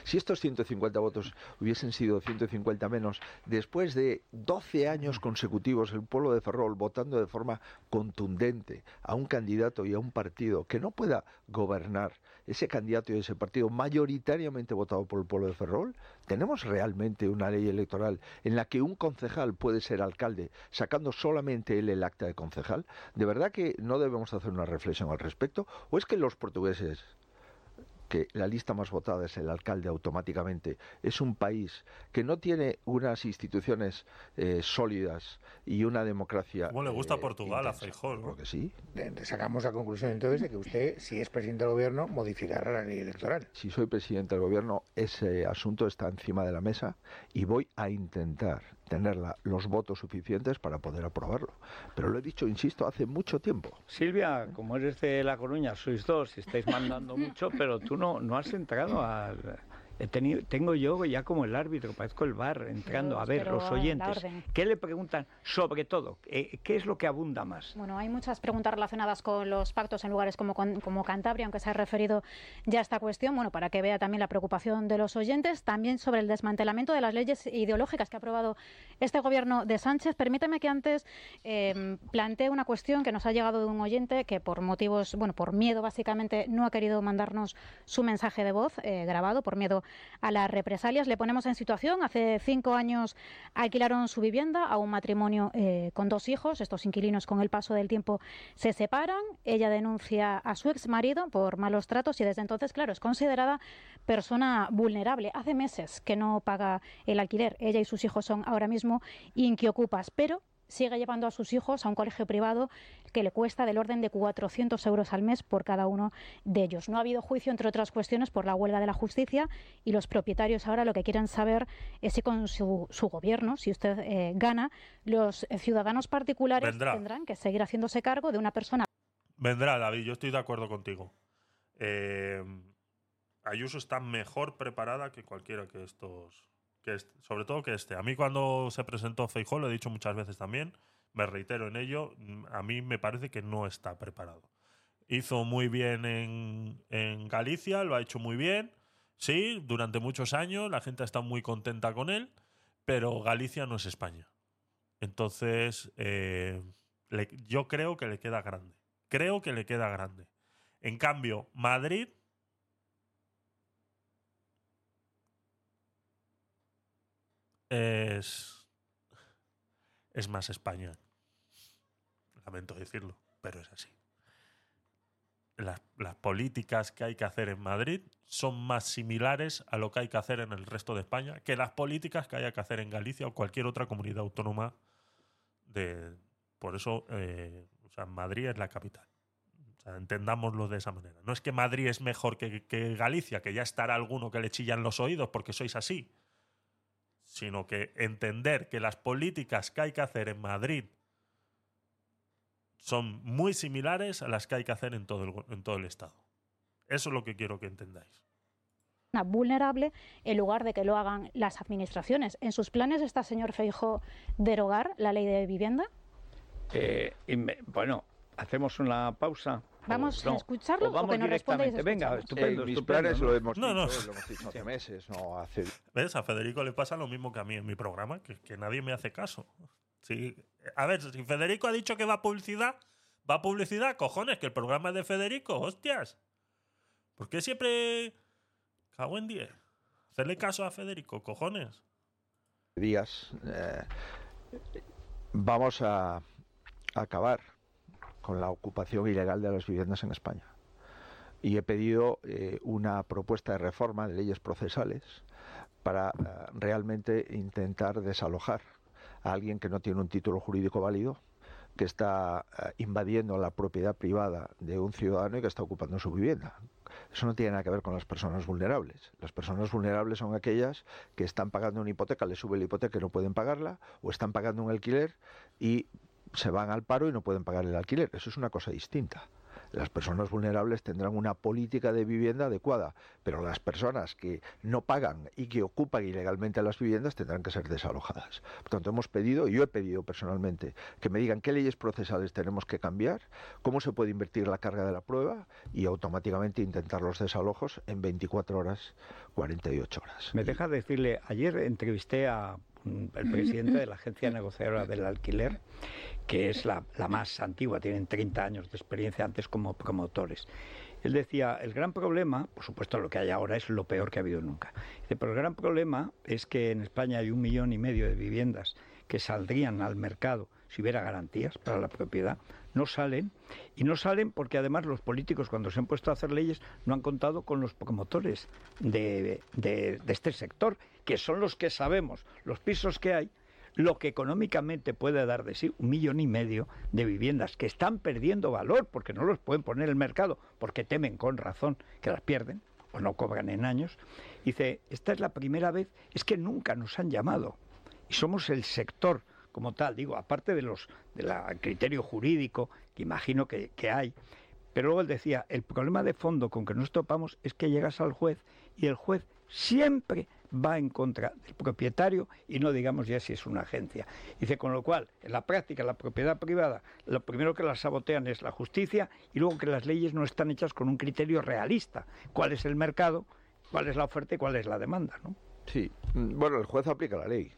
Si estos 150 votos hubiesen sido 150 menos, después de 12 años consecutivos el pueblo de Ferrol votando de forma contundente a un candidato y a un partido que no pueda gobernar ese candidato y ese partido mayoritariamente votado por el pueblo de Ferrol? ¿Tenemos realmente una ley electoral en la que un concejal puede ser alcalde sacando solamente él el acta de concejal? ¿De verdad que no debemos hacer una reflexión al respecto? ¿O es que los portugueses que la lista más votada es el alcalde automáticamente, es un país que no tiene unas instituciones eh, sólidas y una democracia. ¿Cómo le gusta eh, Portugal a Feijóo? Porque sí. Sacamos la conclusión entonces de que usted, si es presidente del gobierno, modificará la ley electoral. Si soy presidente del gobierno, ese asunto está encima de la mesa y voy a intentar tener los votos suficientes para poder aprobarlo. Pero lo he dicho, insisto, hace mucho tiempo. Silvia, como eres de La Coruña, sois dos y estáis mandando mucho, pero tú no, no has entrado al tengo yo ya como el árbitro, parezco el bar, entrando a ver los oyentes. ¿Qué le preguntan sobre todo? Eh, ¿Qué es lo que abunda más? Bueno, hay muchas preguntas relacionadas con los pactos en lugares como, como Cantabria, aunque se ha referido ya a esta cuestión, bueno, para que vea también la preocupación de los oyentes, también sobre el desmantelamiento de las leyes ideológicas que ha aprobado este gobierno de Sánchez. Permítame que antes eh, plantee una cuestión que nos ha llegado de un oyente que por motivos, bueno, por miedo básicamente no ha querido mandarnos su mensaje de voz eh, grabado, por miedo a las represalias. Le ponemos en situación. Hace cinco años alquilaron su vivienda a un matrimonio eh, con dos hijos. Estos inquilinos con el paso del tiempo se separan. Ella denuncia a su ex marido por malos tratos y desde entonces, claro, es considerada persona vulnerable. Hace meses que no paga el alquiler. Ella y sus hijos son ahora mismo inquiocupas, pero sigue llevando a sus hijos a un colegio privado que le cuesta del orden de 400 euros al mes por cada uno de ellos. No ha habido juicio, entre otras cuestiones, por la huelga de la justicia y los propietarios ahora lo que quieren saber es si con su, gobierno, si usted eh, gana, los ciudadanos particulares tendrán que seguir haciéndose cargo de una persona. Vendrá, David, yo estoy de acuerdo contigo. Eh, Ayuso está mejor preparada que cualquiera que estos sobre todo que este. A mí cuando se presentó Feijóo, lo he dicho muchas veces también, me reitero en ello, a mí me parece que no está preparado. Hizo muy bien en, en Galicia, lo ha hecho muy bien, sí, durante muchos años, la gente está muy contenta con él, pero Galicia no es España. Entonces, eh, yo creo que le queda grande. Creo que le queda grande. En cambio, Madrid es, es más España. Lamento decirlo, pero es así. Las, las, políticas que hay que hacer en Madrid son más similares a lo que hay que hacer en el resto de España que las políticas que haya que hacer en Galicia o cualquier otra comunidad autónoma. De, por eso, eh, o sea, Madrid es la capital. Entendámoslo de esa manera. No es que Madrid es mejor que, que Galicia, que ya estará alguno que le chillan los oídos porque sois así sino que entender que las políticas que hay que hacer en Madrid son muy similares a las que hay que hacer en todo el, en todo el Estado. Eso es lo que quiero que entendáis. Vulnerable en lugar de que lo hagan las administraciones. ¿En sus planes está, señor Feijo, derogar la ley de vivienda? Eh, bueno, hacemos una pausa Vamos a escucharlo o, que nos directamente. Venga, estupendo, mis planes lo hemos, no, no. Dicho, lo hemos dicho hace meses, no hace... ¿Ves? A Federico le pasa lo mismo que a mí en mi programa, que, que nadie me hace caso. Sí. A ver, si Federico ha dicho que va a publicidad, va a publicidad, cojones, que el programa es de Federico, hostias. ¿Por qué siempre cago en 10? Hacerle caso a Federico, cojones. Días, eh, vamos a acabar con la ocupación ilegal de las viviendas en España. Y he pedido eh, una propuesta de reforma de leyes procesales para eh, realmente intentar desalojar a alguien que no tiene un título jurídico válido, que está eh, invadiendo la propiedad privada de un ciudadano y que está ocupando su vivienda. Eso no tiene nada que ver con las personas vulnerables. Las personas vulnerables son aquellas que están pagando una hipoteca, les sube la hipoteca y no pueden pagarla, o están pagando un alquiler y se van al paro y no pueden pagar el alquiler. Eso es una cosa distinta las personas vulnerables tendrán una política de vivienda adecuada, pero las personas que no pagan y que ocupan ilegalmente las viviendas tendrán que ser desalojadas. Por tanto, hemos pedido, y yo he pedido personalmente, que me digan qué leyes procesales tenemos que cambiar, cómo se puede invertir la carga de la prueba y automáticamente intentar los desalojos en 24 horas, 48 horas. Me deja decirle, ayer entrevisté a mm, el presidente de la Agencia Negociadora del Alquiler que es la, más antigua, tienen 30 años de experiencia antes como promotores. Él decía, el gran problema, por supuesto lo que hay ahora es lo peor que ha habido nunca, pero el gran problema es que en España hay un millón y medio de viviendas que saldrían al mercado si hubiera garantías para la propiedad, no salen, y no salen porque además los políticos cuando se han puesto a hacer leyes no han contado con los promotores de este sector, que son los que sabemos los pisos que hay, lo que económicamente puede dar de sí un millón y medio de viviendas que están perdiendo valor porque no los pueden poner en el mercado, porque temen con razón que las pierden o no cobran en años. Dice, esta es la primera vez, es que nunca nos han llamado y somos el sector como tal, digo, aparte de los del criterio jurídico que imagino que, que hay, pero luego él decía, el problema de fondo con que nos topamos es que llegas al juez y el juez siempre va en contra del propietario y no digamos ya si es una agencia. Dice, con lo cual, en la práctica, la propiedad privada, lo primero que la sabotean es la justicia y luego que las leyes no están hechas con un criterio realista. ¿Cuál es el mercado? ¿Cuál es la oferta y cuál es la demanda? ¿no? Sí, mm, bueno, el juez aplica la ley.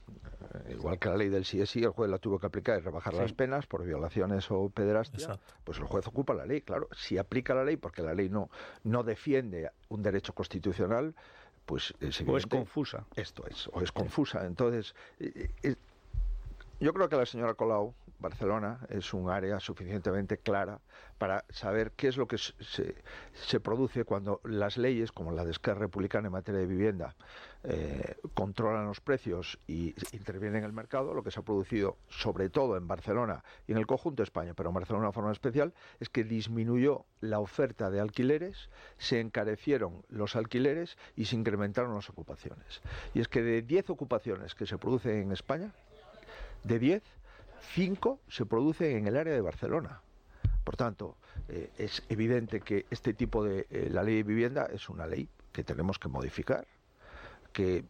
Eh, igual que la ley del CSI, el juez la tuvo que aplicar y rebajar las penas por violaciones o pederastia, pues el juez ocupa la ley, claro. Si aplica la ley porque la ley no, no defiende un derecho constitucional, pues es o es confusa. Esto es, o es confusa. Entonces, eh, eh, yo creo que la señora Colau, Barcelona, es un área suficientemente clara para saber qué es lo que se, se produce cuando las leyes, como la de Esquerra Republicana en materia de vivienda, eh, controlan los precios y intervienen en el mercado, lo que se ha producido sobre todo en Barcelona y en el conjunto de España, pero en Barcelona de forma especial, es que disminuyó la oferta de alquileres, se encarecieron los alquileres y se incrementaron las ocupaciones. Y es que de 10 ocupaciones que se producen en España, de 10, 5 se producen en el área de Barcelona. Por tanto, eh, es evidente que este tipo de eh, la ley de vivienda es una ley que tenemos que modificar que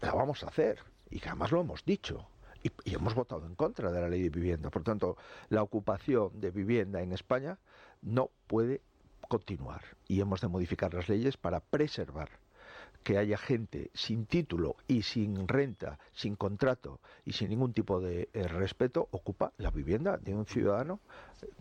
la vamos a hacer y que además lo hemos dicho. Y, hemos votado en contra de la ley de vivienda. Por tanto, la ocupación de vivienda en España no puede continuar y hemos de modificar las leyes para preservar que haya gente sin título y sin renta, sin contrato y sin ningún tipo de eh, respeto, ocupa la vivienda de un ciudadano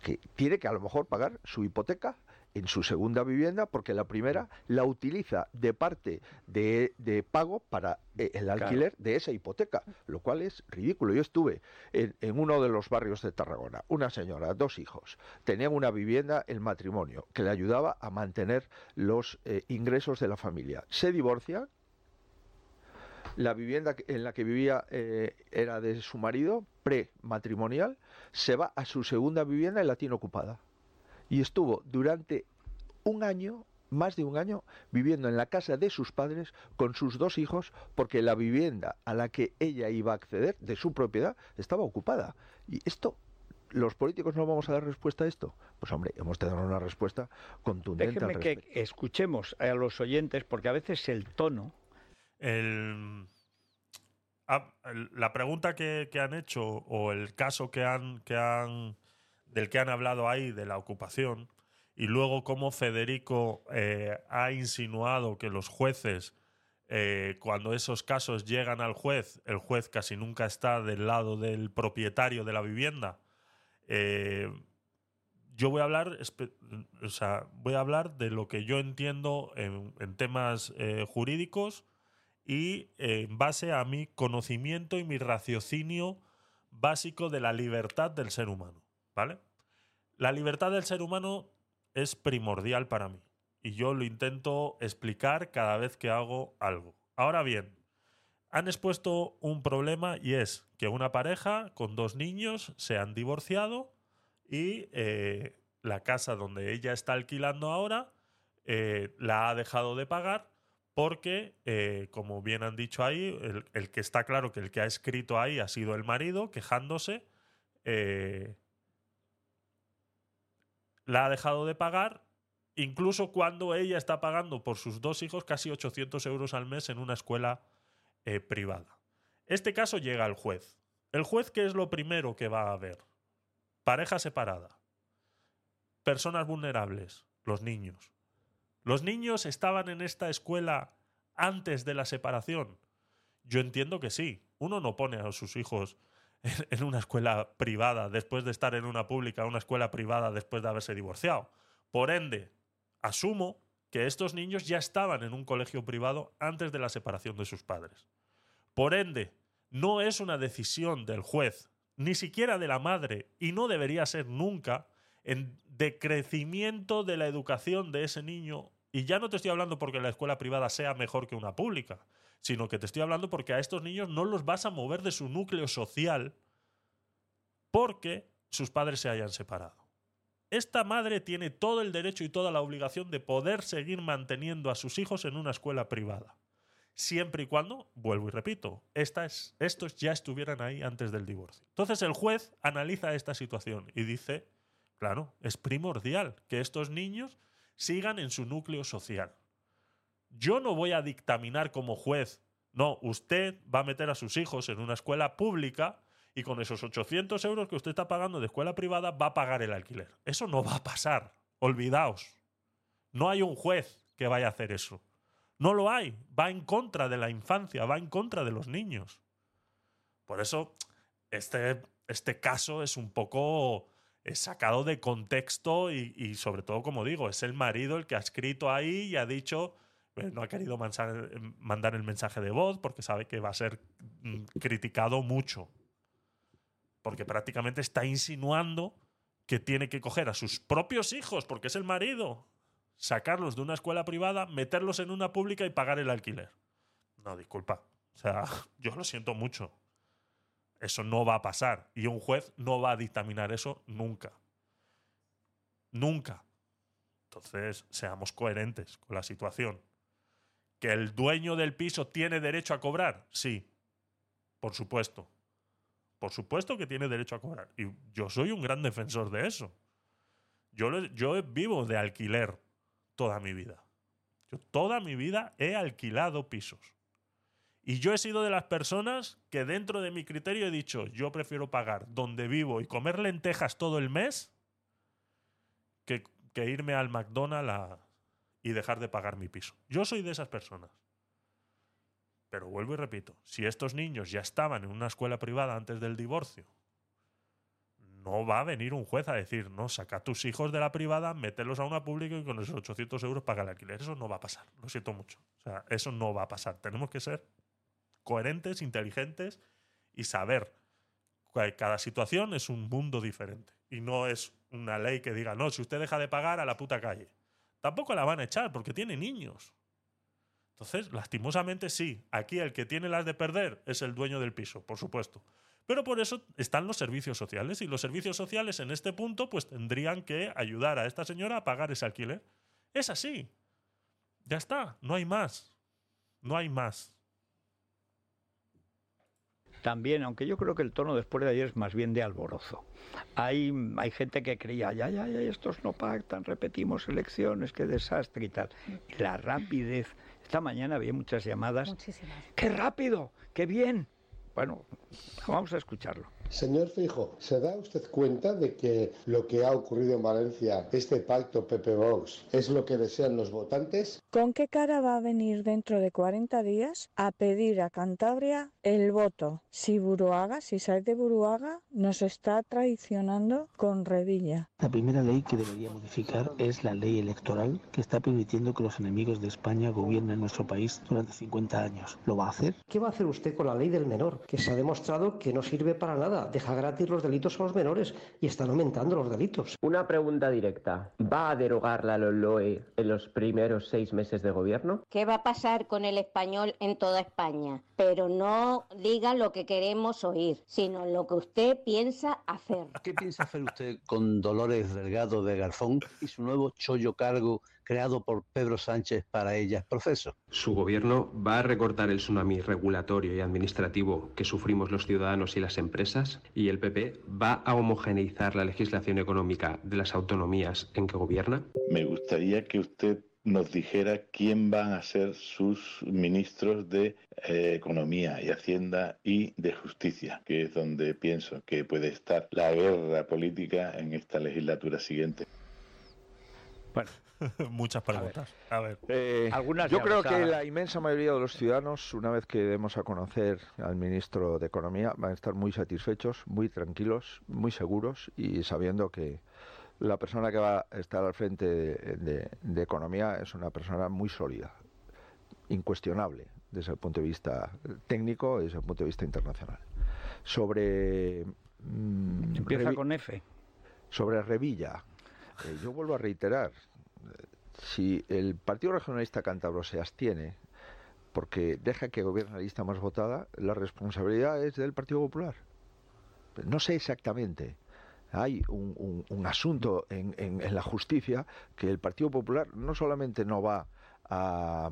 que tiene que a lo mejor pagar su hipoteca en su segunda vivienda porque la primera la utiliza de parte de, pago para eh, el alquiler de esa hipoteca, lo cual es ridículo. Yo estuve en, uno de los barrios de Tarragona, una señora, dos hijos, tenían una vivienda, el matrimonio, que le ayudaba a mantener los eh, ingresos de la familia. Se divorcia, la vivienda en la que vivía eh, era de su marido, prematrimonial, se va a su segunda vivienda y la tiene ocupada y estuvo durante un año, más de un año, viviendo en la casa de sus padres con sus dos hijos porque la vivienda a la que ella iba a acceder de su propiedad estaba ocupada. Y esto ¿Los políticos no vamos a dar respuesta a esto? Pues hombre, hemos de dar una respuesta contundente. Déjeme que escuchemos a los oyentes, porque a veces el tono... Ah, la pregunta que, que, han hecho o el caso que han, que han del que han hablado ahí, de la ocupación, y luego cómo Federico eh, ha insinuado que los jueces, eh, cuando esos casos llegan al juez, el juez casi nunca está del lado del propietario de la vivienda. Eh, yo voy a hablar, o sea, voy a hablar de lo que yo entiendo en, en temas jurídicos y en base a mi conocimiento y mi raciocinio básico de la libertad del ser humano. ¿Vale? La libertad del ser humano es primordial para mí y yo lo intento explicar cada vez que hago algo. Ahora bien, han expuesto un problema y es que una pareja con dos niños se han divorciado y eh, la casa donde ella está alquilando ahora eh, la ha dejado de pagar porque, eh, como bien han dicho ahí, el, que está claro que el que ha escrito ahí ha sido el marido quejándose, la ha dejado de pagar, incluso cuando ella está pagando por sus dos hijos casi 800 euros al mes en una escuela eh, privada. Este caso llega al juez. ¿El juez qué es lo primero que va a ver? Pareja separada. Personas vulnerables, los niños. ¿Los niños estaban en esta escuela antes de la separación? Yo entiendo que sí. Uno no pone a sus hijos en, una escuela privada después de estar en una pública, una escuela privada después de haberse divorciado. Por ende, asumo que estos niños ya estaban en un colegio privado antes de la separación de sus padres. Por ende, no es una decisión del juez, ni siquiera de la madre, y no debería ser nunca, en decrecimiento de la educación de ese niño. Y ya no te estoy hablando porque la escuela privada sea mejor que una pública, sino que te estoy hablando porque a estos niños no los vas a mover de su núcleo social porque sus padres se hayan separado. Esta madre tiene todo el derecho y toda la obligación de poder seguir manteniendo a sus hijos en una escuela privada. Siempre y cuando, vuelvo y repito, estos ya estuvieran ahí antes del divorcio. Entonces el juez analiza esta situación y dice, claro, es primordial que estos niños sigan en su núcleo social. Yo no voy a dictaminar como juez, no, usted va a meter a sus hijos en una escuela pública y con esos 800 euros que usted está pagando de escuela privada va a pagar el alquiler. Eso no va a pasar. Olvidaos. No hay un juez que vaya a hacer eso. No lo hay. Va en contra de la infancia, va en contra de los niños. Por eso, este, este caso es un poco es sacado de contexto y, y, sobre todo, como digo, es el marido el que ha escrito ahí y ha dicho, eh, no ha querido mandar, mandar el mensaje de voz porque sabe que va a ser mm, criticado mucho porque prácticamente está insinuando que tiene que coger a sus propios hijos, porque es el marido, sacarlos de una escuela privada, meterlos en una pública y pagar el alquiler. No, disculpa. O sea, yo lo siento mucho. Eso no va a pasar. Y un juez no va a dictaminar eso nunca. Nunca. Entonces, seamos coherentes con la situación. ¿Que el dueño del piso tiene derecho a cobrar? Sí, por supuesto. Por supuesto que tiene derecho a cobrar. Y yo soy un gran defensor de eso. Yo, yo vivo de alquiler toda mi vida. Yo toda mi vida he alquilado pisos. Y yo he sido de las personas que dentro de mi criterio he dicho, yo prefiero pagar donde vivo y comer lentejas todo el mes que, que irme al McDonald's a, y dejar de pagar mi piso. Yo soy de esas personas. Pero vuelvo y repito, si estos niños ya estaban en una escuela privada antes del divorcio, no va a venir un juez a decir, no, saca tus hijos de la privada, mételos a una pública y con esos 800 euros paga el alquiler. Eso no va a pasar, lo siento mucho. O sea, eso no va a pasar. Tenemos que ser coherentes, inteligentes y saber que cada situación es un mundo diferente. Y no es una ley que diga, no, si usted deja de pagar a la puta calle. Tampoco la van a echar porque tiene niños. Entonces, lastimosamente sí, aquí el que tiene las de perder es el dueño del piso, por supuesto. Pero por eso están los servicios sociales y los servicios sociales en este punto pues tendrían que ayudar a esta señora a pagar ese alquiler. Es así. Ya está, no hay más. No hay más. También, aunque yo creo que el tono después de ayer es más bien de alborozo. Hay, hay gente que creía, ya, ya, ya, estos no pactan, repetimos elecciones, qué desastre y tal. La rapidez esta mañana había muchas llamadas. Muchísimas. ¡Qué rápido! ¡Qué bien! Bueno, vamos a escucharlo. Señor Fijo, ¿se da usted cuenta de que lo que ha ocurrido en Valencia, este pacto Pepe Vox, es lo que desean los votantes? ¿Con qué cara va a venir dentro de 40 días a pedir a Cantabria el voto? Si Buruaga, si sale de Buruaga, nos está traicionando con Revilla. La primera ley que debería modificar es la ley electoral que está permitiendo que los enemigos de España gobiernen nuestro país durante 50 años. ¿Lo va a hacer? ¿Qué va a hacer usted con la ley del menor? Que se ha demostrado que no sirve para nada nada, deja gratis los delitos a los menores y están aumentando los delitos. Una pregunta directa. ¿Va a derogar la LOLOE en los primeros seis meses de gobierno? ¿Qué va a pasar con el español en toda España? Pero no diga lo que queremos oír, sino lo que usted piensa hacer. ¿Qué piensa hacer usted con Dolores Delgado de Garzón y su nuevo chollo cargo creado por Pedro Sánchez para ella? Proceso. Su gobierno va a recortar el tsunami regulatorio y administrativo que sufrimos los ciudadanos y las empresas y el PP va a homogeneizar la legislación económica de las autonomías en que gobierna. Me gustaría que usted nos dijera quién van a ser sus ministros de eh, Economía y Hacienda y de Justicia, que es donde pienso que puede estar la guerra política en esta legislatura siguiente. Bueno, muchas preguntas. A ver, Eh, Algunas yo creo que la inmensa mayoría de los ciudadanos, una vez que demos a conocer al ministro de Economía, van a estar muy satisfechos, muy tranquilos, muy seguros y sabiendo que la persona que va a estar al frente de, de- de Economía es una persona muy sólida, incuestionable desde el punto de vista técnico y desde el punto de vista internacional. Sobre. mm, Empieza Revi- con F. sobre Revilla, eh, yo vuelvo a reiterar, si el Partido Regionalista Cántabro se abstiene porque deja que gobierne la lista más votada, la responsabilidad es del Partido Popular. No sé exactamente. Hay un, un- un asunto en, en- en la justicia que el Partido Popular no solamente no va a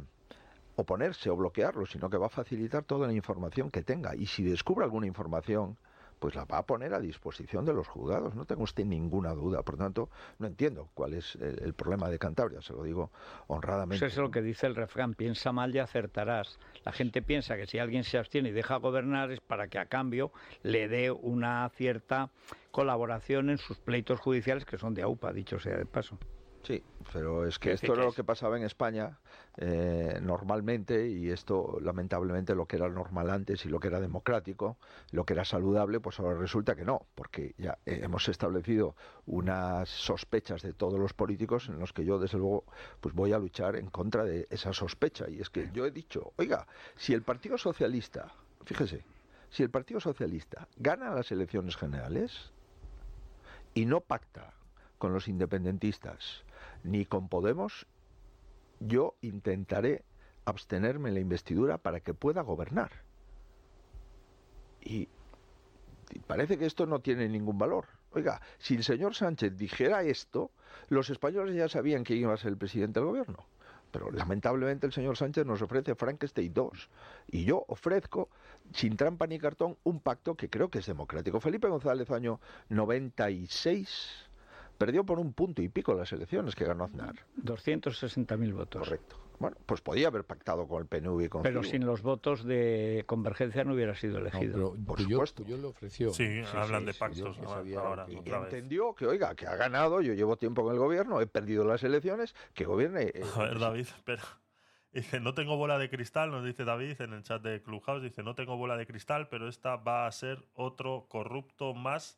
oponerse o bloquearlo, sino que va a facilitar toda la información que tenga. Y si descubre alguna información, pues la va a poner a disposición de los juzgados. No tengo usted ninguna duda. Por tanto, no entiendo cuál es el, problema de Cantabria, se lo digo honradamente. Eso es lo que dice el refrán, piensa mal y acertarás. La gente piensa que si alguien se abstiene y deja gobernar es para que a cambio le dé una cierta colaboración en sus pleitos judiciales que son de AUPA, dicho sea de paso. Sí, pero es que esto era lo que pasaba en España eh, normalmente y esto lamentablemente lo que era normal antes y lo que era democrático, lo que era saludable, pues ahora resulta que no, porque ya hemos establecido unas sospechas de todos los políticos en los que yo desde luego pues voy a luchar en contra de esa sospecha. Y es que yo he dicho, oiga, si el Partido Socialista, fíjese, si el Partido Socialista gana las elecciones generales y no pacta con los independentistas ni con Podemos, yo intentaré abstenerme en la investidura para que pueda gobernar. Y, parece que esto no tiene ningún valor. Oiga, si el señor Sánchez dijera esto, los españoles ya sabían quién iba a ser el presidente del gobierno. Pero lamentablemente el señor Sánchez nos ofrece Frankenstein 2. Y yo ofrezco, sin trampa ni cartón, un pacto que creo que es democrático. Felipe González, año 96, perdió por un punto y pico las elecciones que ganó Aznar. 260.000 votos. Correcto. Bueno, pues podía haber pactado con el PNV y con Pero sin los votos de convergencia no hubiera sido elegido. pero Por supuesto. Puyol le ofreció. Sí, hablan de sí, pactos yo que ahora- sabía ahora, que- otra vez. entendió que, oiga, que ha ganado, yo llevo tiempo en el gobierno, he perdido las elecciones, que gobierne. eh, A ver, David, espera. Dice, no tengo bola de cristal, nos dice David en el chat de Clubhouse. Dice, no tengo bola de cristal, pero esta va a ser otro corrupto más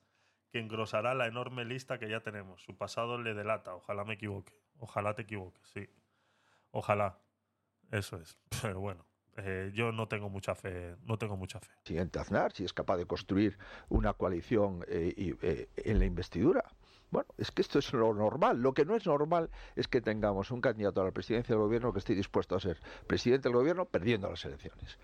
que engrosará la enorme lista que ya tenemos. Su pasado le delata. Ojalá me equivoque. Ojalá te equivoques, sí. Ojalá. Eso es. Pero bueno, eh, yo no tengo mucha fe. No tengo mucha fe. Siguiente Aznar, si es capaz de construir una coalición eh, eh, en la investidura. Bueno, es que esto es lo normal. Lo que no es normal es que tengamos un candidato a la presidencia del gobierno que esté dispuesto a ser presidente del gobierno perdiendo las elecciones.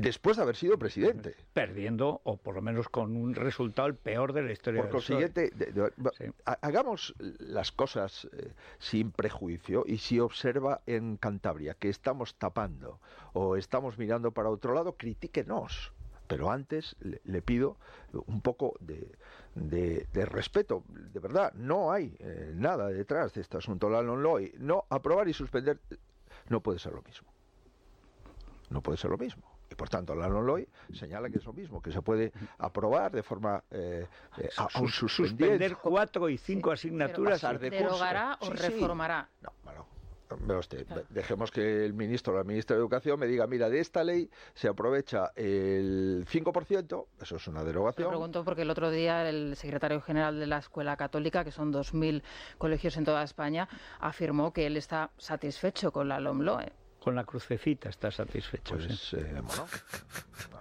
Después de haber sido presidente. Perdiendo, o por lo menos con un resultado el peor de la historia Por consiguiente, de- de- ha- hagamos las cosas eh, sin prejuicio y si observa en Cantabria que estamos tapando o estamos mirando para otro lado, critíquenos. Pero antes le, pido un poco de, de- de respeto. De verdad, no hay eh, nada detrás de este asunto. La LONLOI, no aprobar y suspender no puede ser lo mismo. No puede ser lo mismo. Y por tanto, la LONLOI señala que es lo mismo, que se puede aprobar de forma eh, eh, a- aun Sus- suspendiendo. Suspender cuatro y cinco asignaturas. de curso. ¿Derogará o Sí, sí. reformará? Vea usted, dejemos que el ministro o la ministra de Educación me diga, mira, de esta ley se aprovecha el 5%, eso es una Te derogación. pregunto porque el otro día el secretario general de la Escuela Católica, que son 2.000 colegios en toda España, afirmó que él está satisfecho con la LOMLOE. Con la crucecita está satisfecho. Pues, sí. eh, bueno,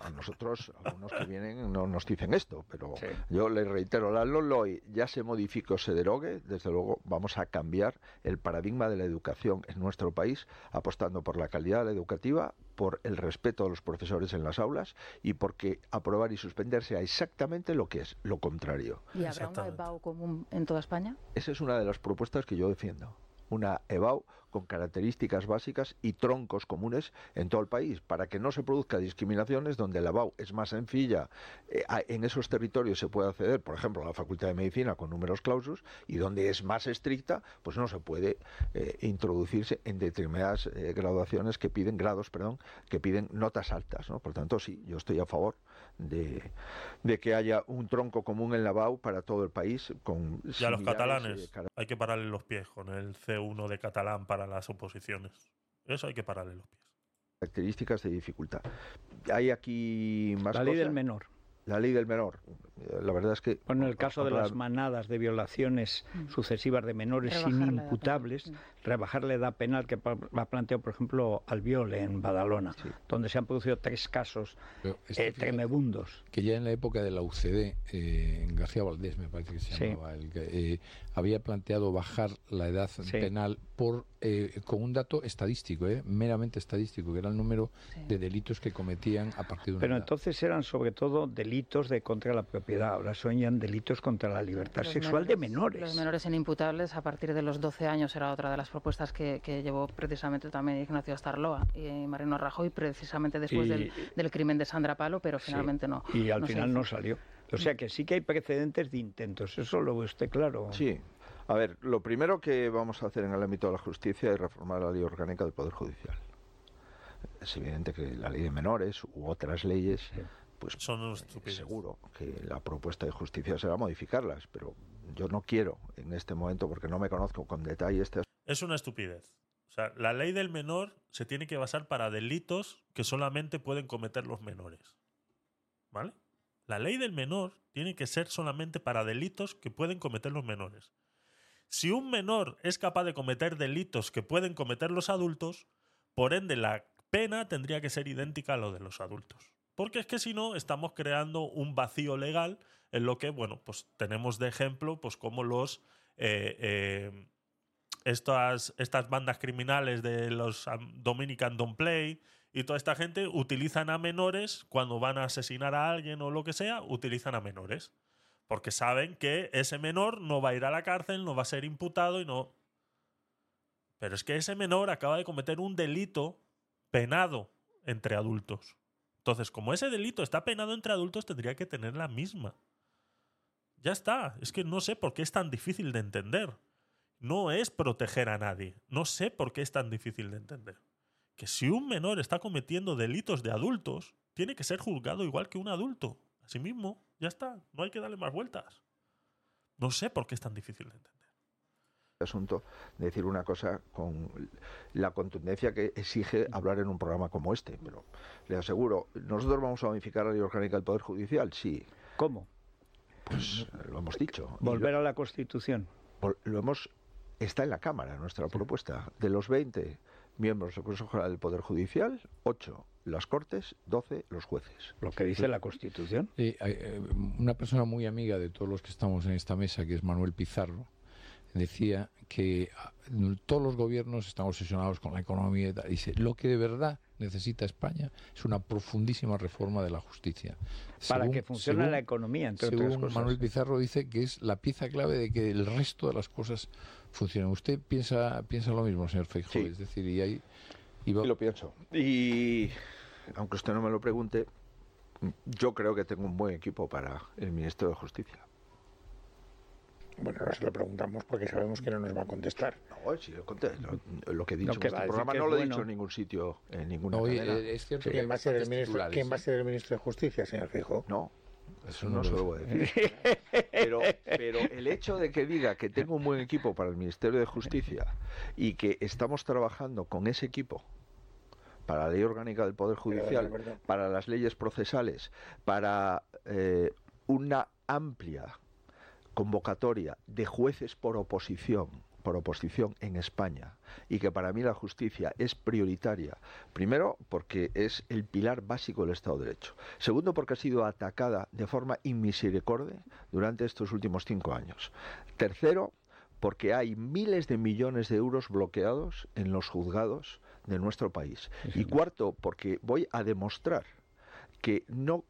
a nosotros, algunos que vienen, no nos dicen esto, pero yo les reitero, la LOLOI ya se modificó, se derogue, desde luego vamos a cambiar el paradigma de la educación en nuestro país, apostando por la calidad educativa, por el respeto a los profesores en las aulas y porque aprobar y suspender sea exactamente lo que es, lo contrario. ¿Y habrá una EBAU común en toda España? Esa es una de las propuestas que yo defiendo una EBAU con características básicas y troncos comunes en todo el país, para que no se produzca discriminaciones donde la EBAU es más sencilla, eh, en esos territorios se puede acceder, por ejemplo, a la Facultad de Medicina con números clausus, y donde es más estricta, pues no se puede eh, introducirse en determinadas eh, graduaciones que piden, grados, perdón, que piden notas altas, ¿no? Por tanto, sí, yo estoy a favor de, de que haya un tronco común en la BAU para todo el país. Con y a los catalanes hay que pararle los pies con el C1 de catalán para las oposiciones. Eso hay que pararle los pies. Características de dificultad. Hay aquí más La ley del menor la ley del menor. La verdad es que... Bueno, en el caso de las manadas de violaciones mm. sucesivas de menores inimputables, rebajar la edad penal que ha planteado, por ejemplo, Albiol en Badalona, donde se han producido tres casos eh, tremebundos. Que ya en la época de la UCD, eh, en García Valdés me parece que se llamaba, el, eh, había planteado bajar la edad penal por eh, con un dato estadístico, meramente estadístico, que era el número de delitos que cometían a partir de una Pero entonces eran sobre todo delitos de contra la propiedad, ahora soñan delitos contra la libertad sexual de menores. Los menores inimputables a partir de los 12 años era otra de las propuestas que, llevó precisamente también Ignacio Starloa y Marino Rajoy, precisamente después del, crimen de Sandra Palo, pero finalmente no. Y al final no salió. O sea que sí que hay precedentes de intentos, eso lo ve usted claro. Sí, a ver, lo primero que vamos a hacer en el ámbito de la justicia es reformar la ley orgánica del Poder Judicial. Es evidente que la ley de menores u otras leyes, pues son eh, seguro que la propuesta de justicia será modificarlas, pero yo no quiero en este momento, porque no me conozco con detalle este Es una estupidez. O sea, la ley del menor se tiene que basar para delitos que solamente pueden cometer los menores. ¿Vale? La ley del menor tiene que ser solamente para delitos que pueden cometer los menores. Si un menor es capaz de cometer delitos que pueden cometer los adultos, por ende la pena tendría que ser idéntica a lo de los adultos. Porque es que si no, estamos creando un vacío legal en lo que, bueno, pues tenemos de ejemplo, pues como los... Eh, eh, estas, estas bandas criminales de los Dominican Don't Play y toda esta gente utilizan a menores cuando van a asesinar a alguien o lo que sea, utilizan a menores porque saben que ese menor no va a ir a la cárcel, no va a ser imputado y no... Pero es que ese menor acaba de cometer un delito penado entre adultos. Entonces, como ese delito está penado entre adultos, tendría que tener la misma. Ya está. Es que no sé por qué es tan difícil de entender. No es proteger a nadie. No sé por qué es tan difícil de entender. Que si un menor está cometiendo delitos de adultos, tiene que ser juzgado igual que un adulto. Así mismo. Ya está, no hay que darle más vueltas. No sé por qué es tan difícil de entender. Asunto decir una cosa con la contundencia que exige hablar en un programa como este, pero le aseguro, nosotros vamos a modificar la ley orgánica del Poder Judicial, sí. ¿Cómo? Pues lo hemos dicho. Volver a la Constitución. Lo hemos está en la Cámara nuestra propuesta. De los 20 miembros del Consejo General del Poder Judicial, 8 las Cortes, 12 los jueces. Lo que dice la Constitución. Eh, una persona muy amiga de todos los que estamos en esta mesa, que es Manuel Pizarro, decía que ah, todos los gobiernos están obsesionados con la economía y Dice, lo que de verdad necesita España es una profundísima reforma de la justicia. Para que funcione la economía, entre otras cosas. Manuel Pizarro dice que es la pieza clave de que el resto de las cosas funcionen. ¿Usted piensa, piensa lo mismo, señor Feijóo? Es decir, y hay... Y lo pienso. Y aunque usted no me lo pregunte, yo creo que tengo un buen equipo para el Ministerio de Justicia. Bueno, ahora se lo preguntamos porque sabemos que no nos va a contestar. No, sí, lo, lo, que he dicho en este programa no lo he dicho en ningún sitio, en ninguna no, Es cierto ¿Quién, va a ser el ministro, ¿Quién va a ser el ministro de Justicia, señor Fijo? No, eso no, se lo voy a decir. Pero, pero el hecho de que diga que tengo un buen equipo para el Ministerio de Justicia y que estamos trabajando con ese equipo para la ley orgánica del Poder Judicial, para las leyes procesales, para eh, una amplia convocatoria de jueces por oposición, por oposición en España y que para mí la justicia es prioritaria. Primero, porque es el pilar básico del Estado de Derecho. Segundo, porque ha sido atacada de forma inmisericordia durante estos últimos cinco años. Tercero, porque hay miles de millones de euros bloqueados en los juzgados de nuestro país. Y cuarto, porque voy a demostrar que no,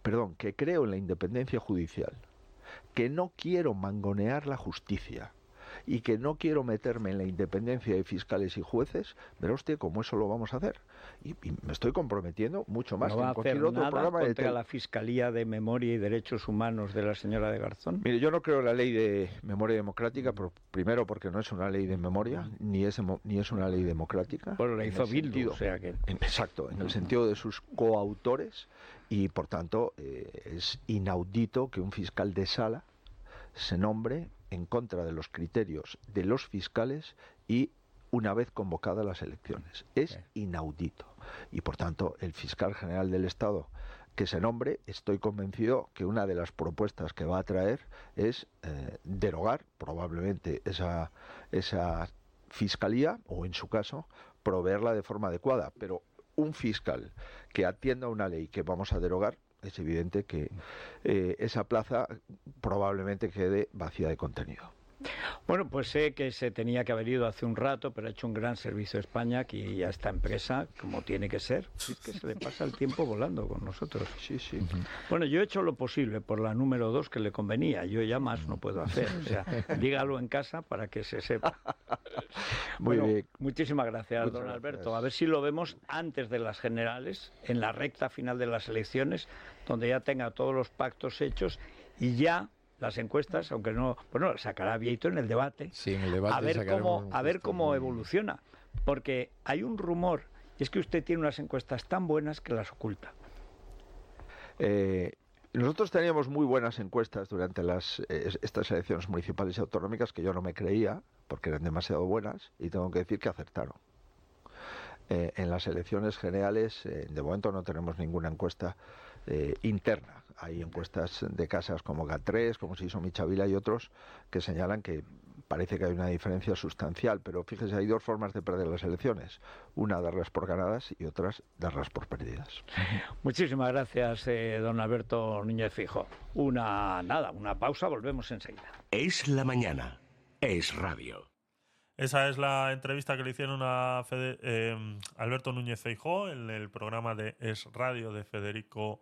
perdón, que creo en la independencia judicial, que no quiero mangonear la justicia y que no quiero meterme en la independencia de fiscales y jueces, verá usted cómo eso lo vamos a hacer. Y, y me estoy comprometiendo mucho más ¿No que en cualquier otro nada programa contra la Fiscalía de Memoria y Derechos Humanos de la señora de Garzón? Mire, yo no creo en la ley de memoria democrática, primero porque no es una ley de memoria, ni es, ni es una ley democrática. Bueno, la hizo Bildu, sentido- o sea que... en- exacto, en el sentido de sus coautores, y por tanto eh, es inaudito que un fiscal de sala se nombre en contra de los criterios de los fiscales y una vez convocadas las elecciones. Es inaudito. Y por tanto, el fiscal general del Estado que se nombre, estoy convencido que una de las propuestas que va a traer es eh, derogar probablemente esa, esa fiscalía o en su caso proveerla de forma adecuada. Pero un fiscal que atienda una ley que vamos a derogar, es evidente que eh, esa plaza probablemente quede vacía de contenido. Bueno, pues sé que se tenía que haber ido hace un rato, pero ha hecho un gran servicio a España, aquí a esta empresa, como tiene que ser. Es que se le pasa el tiempo volando con nosotros. Sí, sí. Bueno, yo he hecho lo posible por la número dos que le convenía. Yo ya más no puedo hacer. O sea, dígalo en casa para que se sepa. Muy Bueno, bien. Muchísimas gracias, Muchas don gracias. Alberto. A ver si lo vemos antes de las generales, en la recta final de las elecciones, donde ya tenga todos los pactos hechos y ya las encuestas, aunque no, bueno, sacará Vieito en el debate, Sí, en el debate a ver cómo, a ver cómo evoluciona, porque hay un rumor y es que usted tiene unas encuestas tan buenas que las oculta. Eh, nosotros teníamos muy buenas encuestas durante las, eh, estas elecciones municipales y autonómicas que yo no me creía porque eran demasiado buenas y tengo que decir que acertaron. Eh, en las elecciones generales, eh, de momento no tenemos ninguna encuesta eh, interna. Hay encuestas de casas como GAT3, como se hizo Michavila y otros que señalan que parece que hay una diferencia sustancial, pero fíjese, hay dos formas de perder las elecciones. Una darlas por ganadas y otras darlas por perdidas. Muchísimas gracias, eh, don Alberto Núñez Fijo. Una, nada, una pausa, volvemos enseguida. Es la mañana. Es radio. Esa es la entrevista que le hicieron a Fede- eh, Alberto Núñez Feijó en el programa de Es Radio de Federico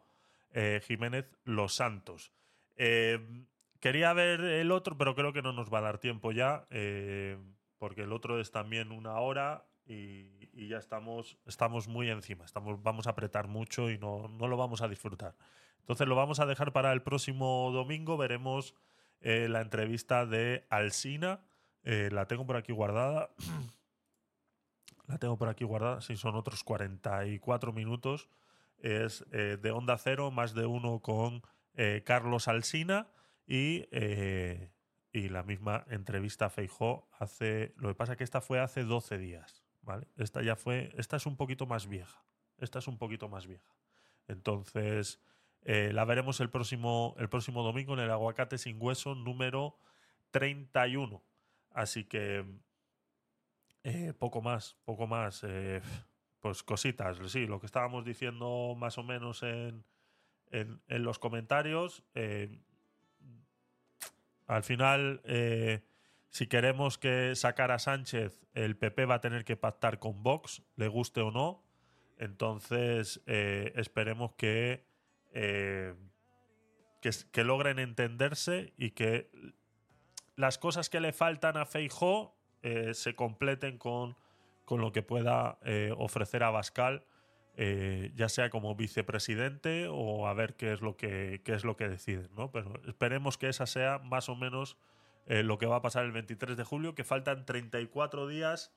eh, Jiménez Los Santos. Eh, quería ver el otro, pero creo que no nos va a dar tiempo ya, eh, porque el otro es también una hora y, ya estamos, estamos muy encima. Estamos, vamos a apretar mucho y no, no lo vamos a disfrutar. Entonces lo vamos a dejar para el próximo domingo. Veremos la entrevista de Alsina. La tengo por aquí guardada. la tengo por aquí guardada. Sí, son otros 44 minutos. Es eh, de Onda Cero, más de uno con eh, Carlos Alsina y, eh, y la misma entrevista a Feijó hace. Lo que pasa es que esta fue hace 12 días. ¿vale? Esta ya fue. Esta es un poquito más vieja. Esta es un poquito más vieja. Entonces, la veremos el próximo, el próximo domingo en el Aguacate sin Hueso número 31. Así que poco más, poco más. Pues cositas, sí, lo que estábamos diciendo más o menos en, en, los comentarios. eh, al final, eh, si queremos que sacar a Sánchez, el PP va a tener que pactar con Vox, le guste o no. Entonces, eh, esperemos que, que, que logren entenderse y que las cosas que le faltan a Feijó se completen con, con lo que pueda eh, ofrecer a Bascal, eh, ya sea como vicepresidente o a ver qué es lo que, qué es lo que deciden. ¿no? Pero esperemos que esa sea más o menos eh, lo que va a pasar el 23 de julio, que faltan 34 días,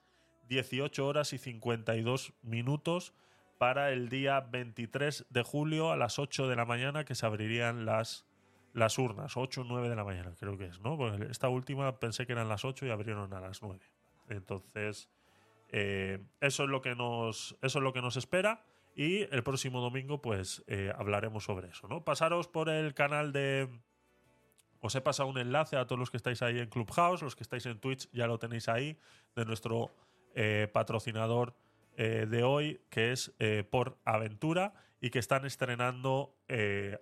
18 horas y 52 minutos para el día 23 de julio a las 8 de la mañana que se abrirían las, las urnas, 8 o 9 de la mañana creo que es, ¿no? Esta última pensé que eran las 8 y abrieron a las 9. Entonces, eh, eso, es lo que nos, eso es lo que nos espera y el próximo domingo pues eh, hablaremos sobre eso, ¿no? Pasaros por el canal de os he pasado un enlace a todos los que estáis ahí en Clubhouse, los que estáis en Twitch ya lo tenéis ahí, de nuestro eh, patrocinador de hoy, que es Por Aventura, y que están estrenando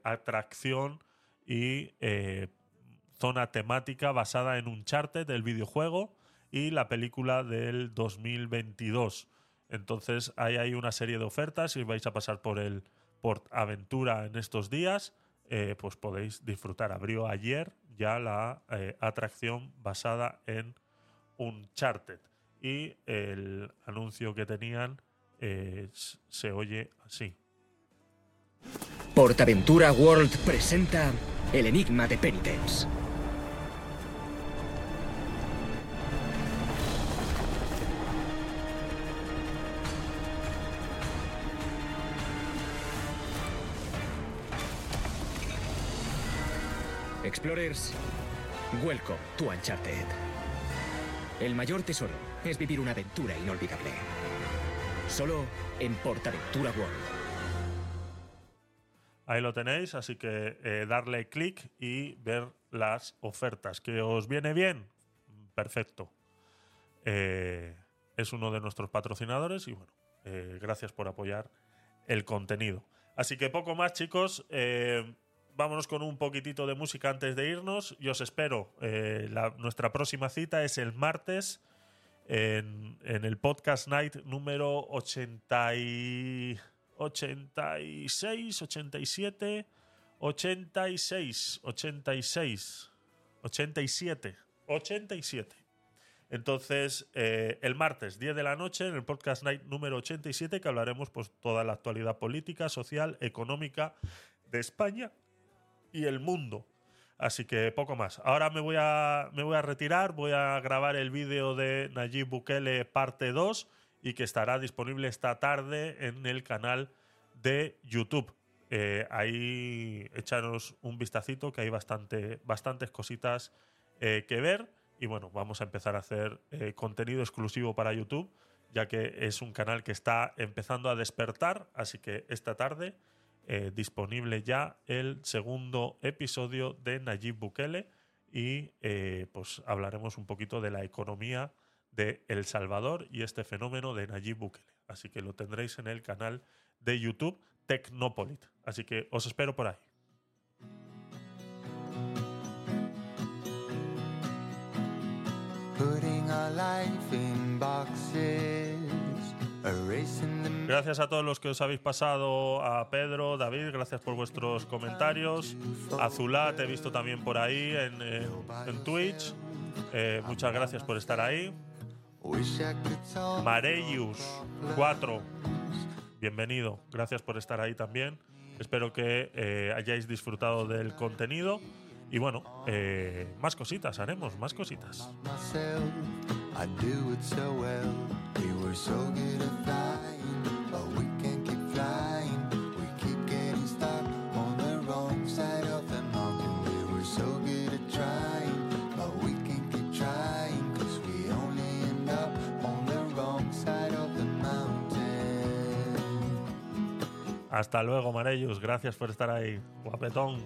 atracción y zona temática basada en Uncharted, del videojuego, y la película del 2022. Entonces ahí hay una serie de ofertas. Si vais a pasar por el Port Aventura en estos días, eh, pues podéis disfrutar. Abrió ayer ya la eh, atracción basada en Uncharted. Y el anuncio que tenían eh, se oye así. Portaventura World presenta El Enigma de Penitence. Explorers, welcome to Uncharted. El mayor tesoro es vivir una aventura inolvidable. Solo en Portaventura World. Ahí lo tenéis, así que eh, darle clic y ver las ofertas. ¿Que os viene bien? Perfecto. Eh, es uno de nuestros patrocinadores y bueno, eh, gracias por apoyar el contenido. Así que poco más, chicos vámonos con un poquitito de música antes de irnos. Yo os espero. Eh, nuestra próxima cita es el martes en, el podcast night número 80 86, 87, 86, 86, 87, 87. Entonces, eh, el martes, 10 de la noche, en el podcast night número 87, que hablaremos pues toda la actualidad política, social, económica de España y el mundo. Así que poco más. Ahora me voy a, me voy a retirar, voy a grabar el vídeo de Nayib Bukele parte 2 y que estará disponible esta tarde en el canal de YouTube. Eh, ahí echaros un vistacito que hay bastante, bastantes cositas eh, que ver. Y bueno, vamos a empezar a hacer eh, contenido exclusivo para YouTube, ya que es un canal que está empezando a despertar. Así que esta tarde eh, disponible ya el segundo episodio de Nayib Bukele y eh, pues hablaremos un poquito de la economía de El Salvador y este fenómeno de Nayib Bukele. Así que lo tendréis en el canal de YouTube Tecnopolit. Así que os espero por ahí. Gracias a todos los que os habéis pasado, a Pedro, David, gracias por vuestros comentarios. A te he visto también por ahí en, en, Twitch. Eh, muchas gracias por estar ahí. Mareyus 4, bienvenido. Gracias por estar ahí también. Espero que eh, hayáis disfrutado del contenido. Y bueno, eh, más cositas haremos, más cositas. Hasta luego, Marellus. Gracias por estar ahí. Guapetón.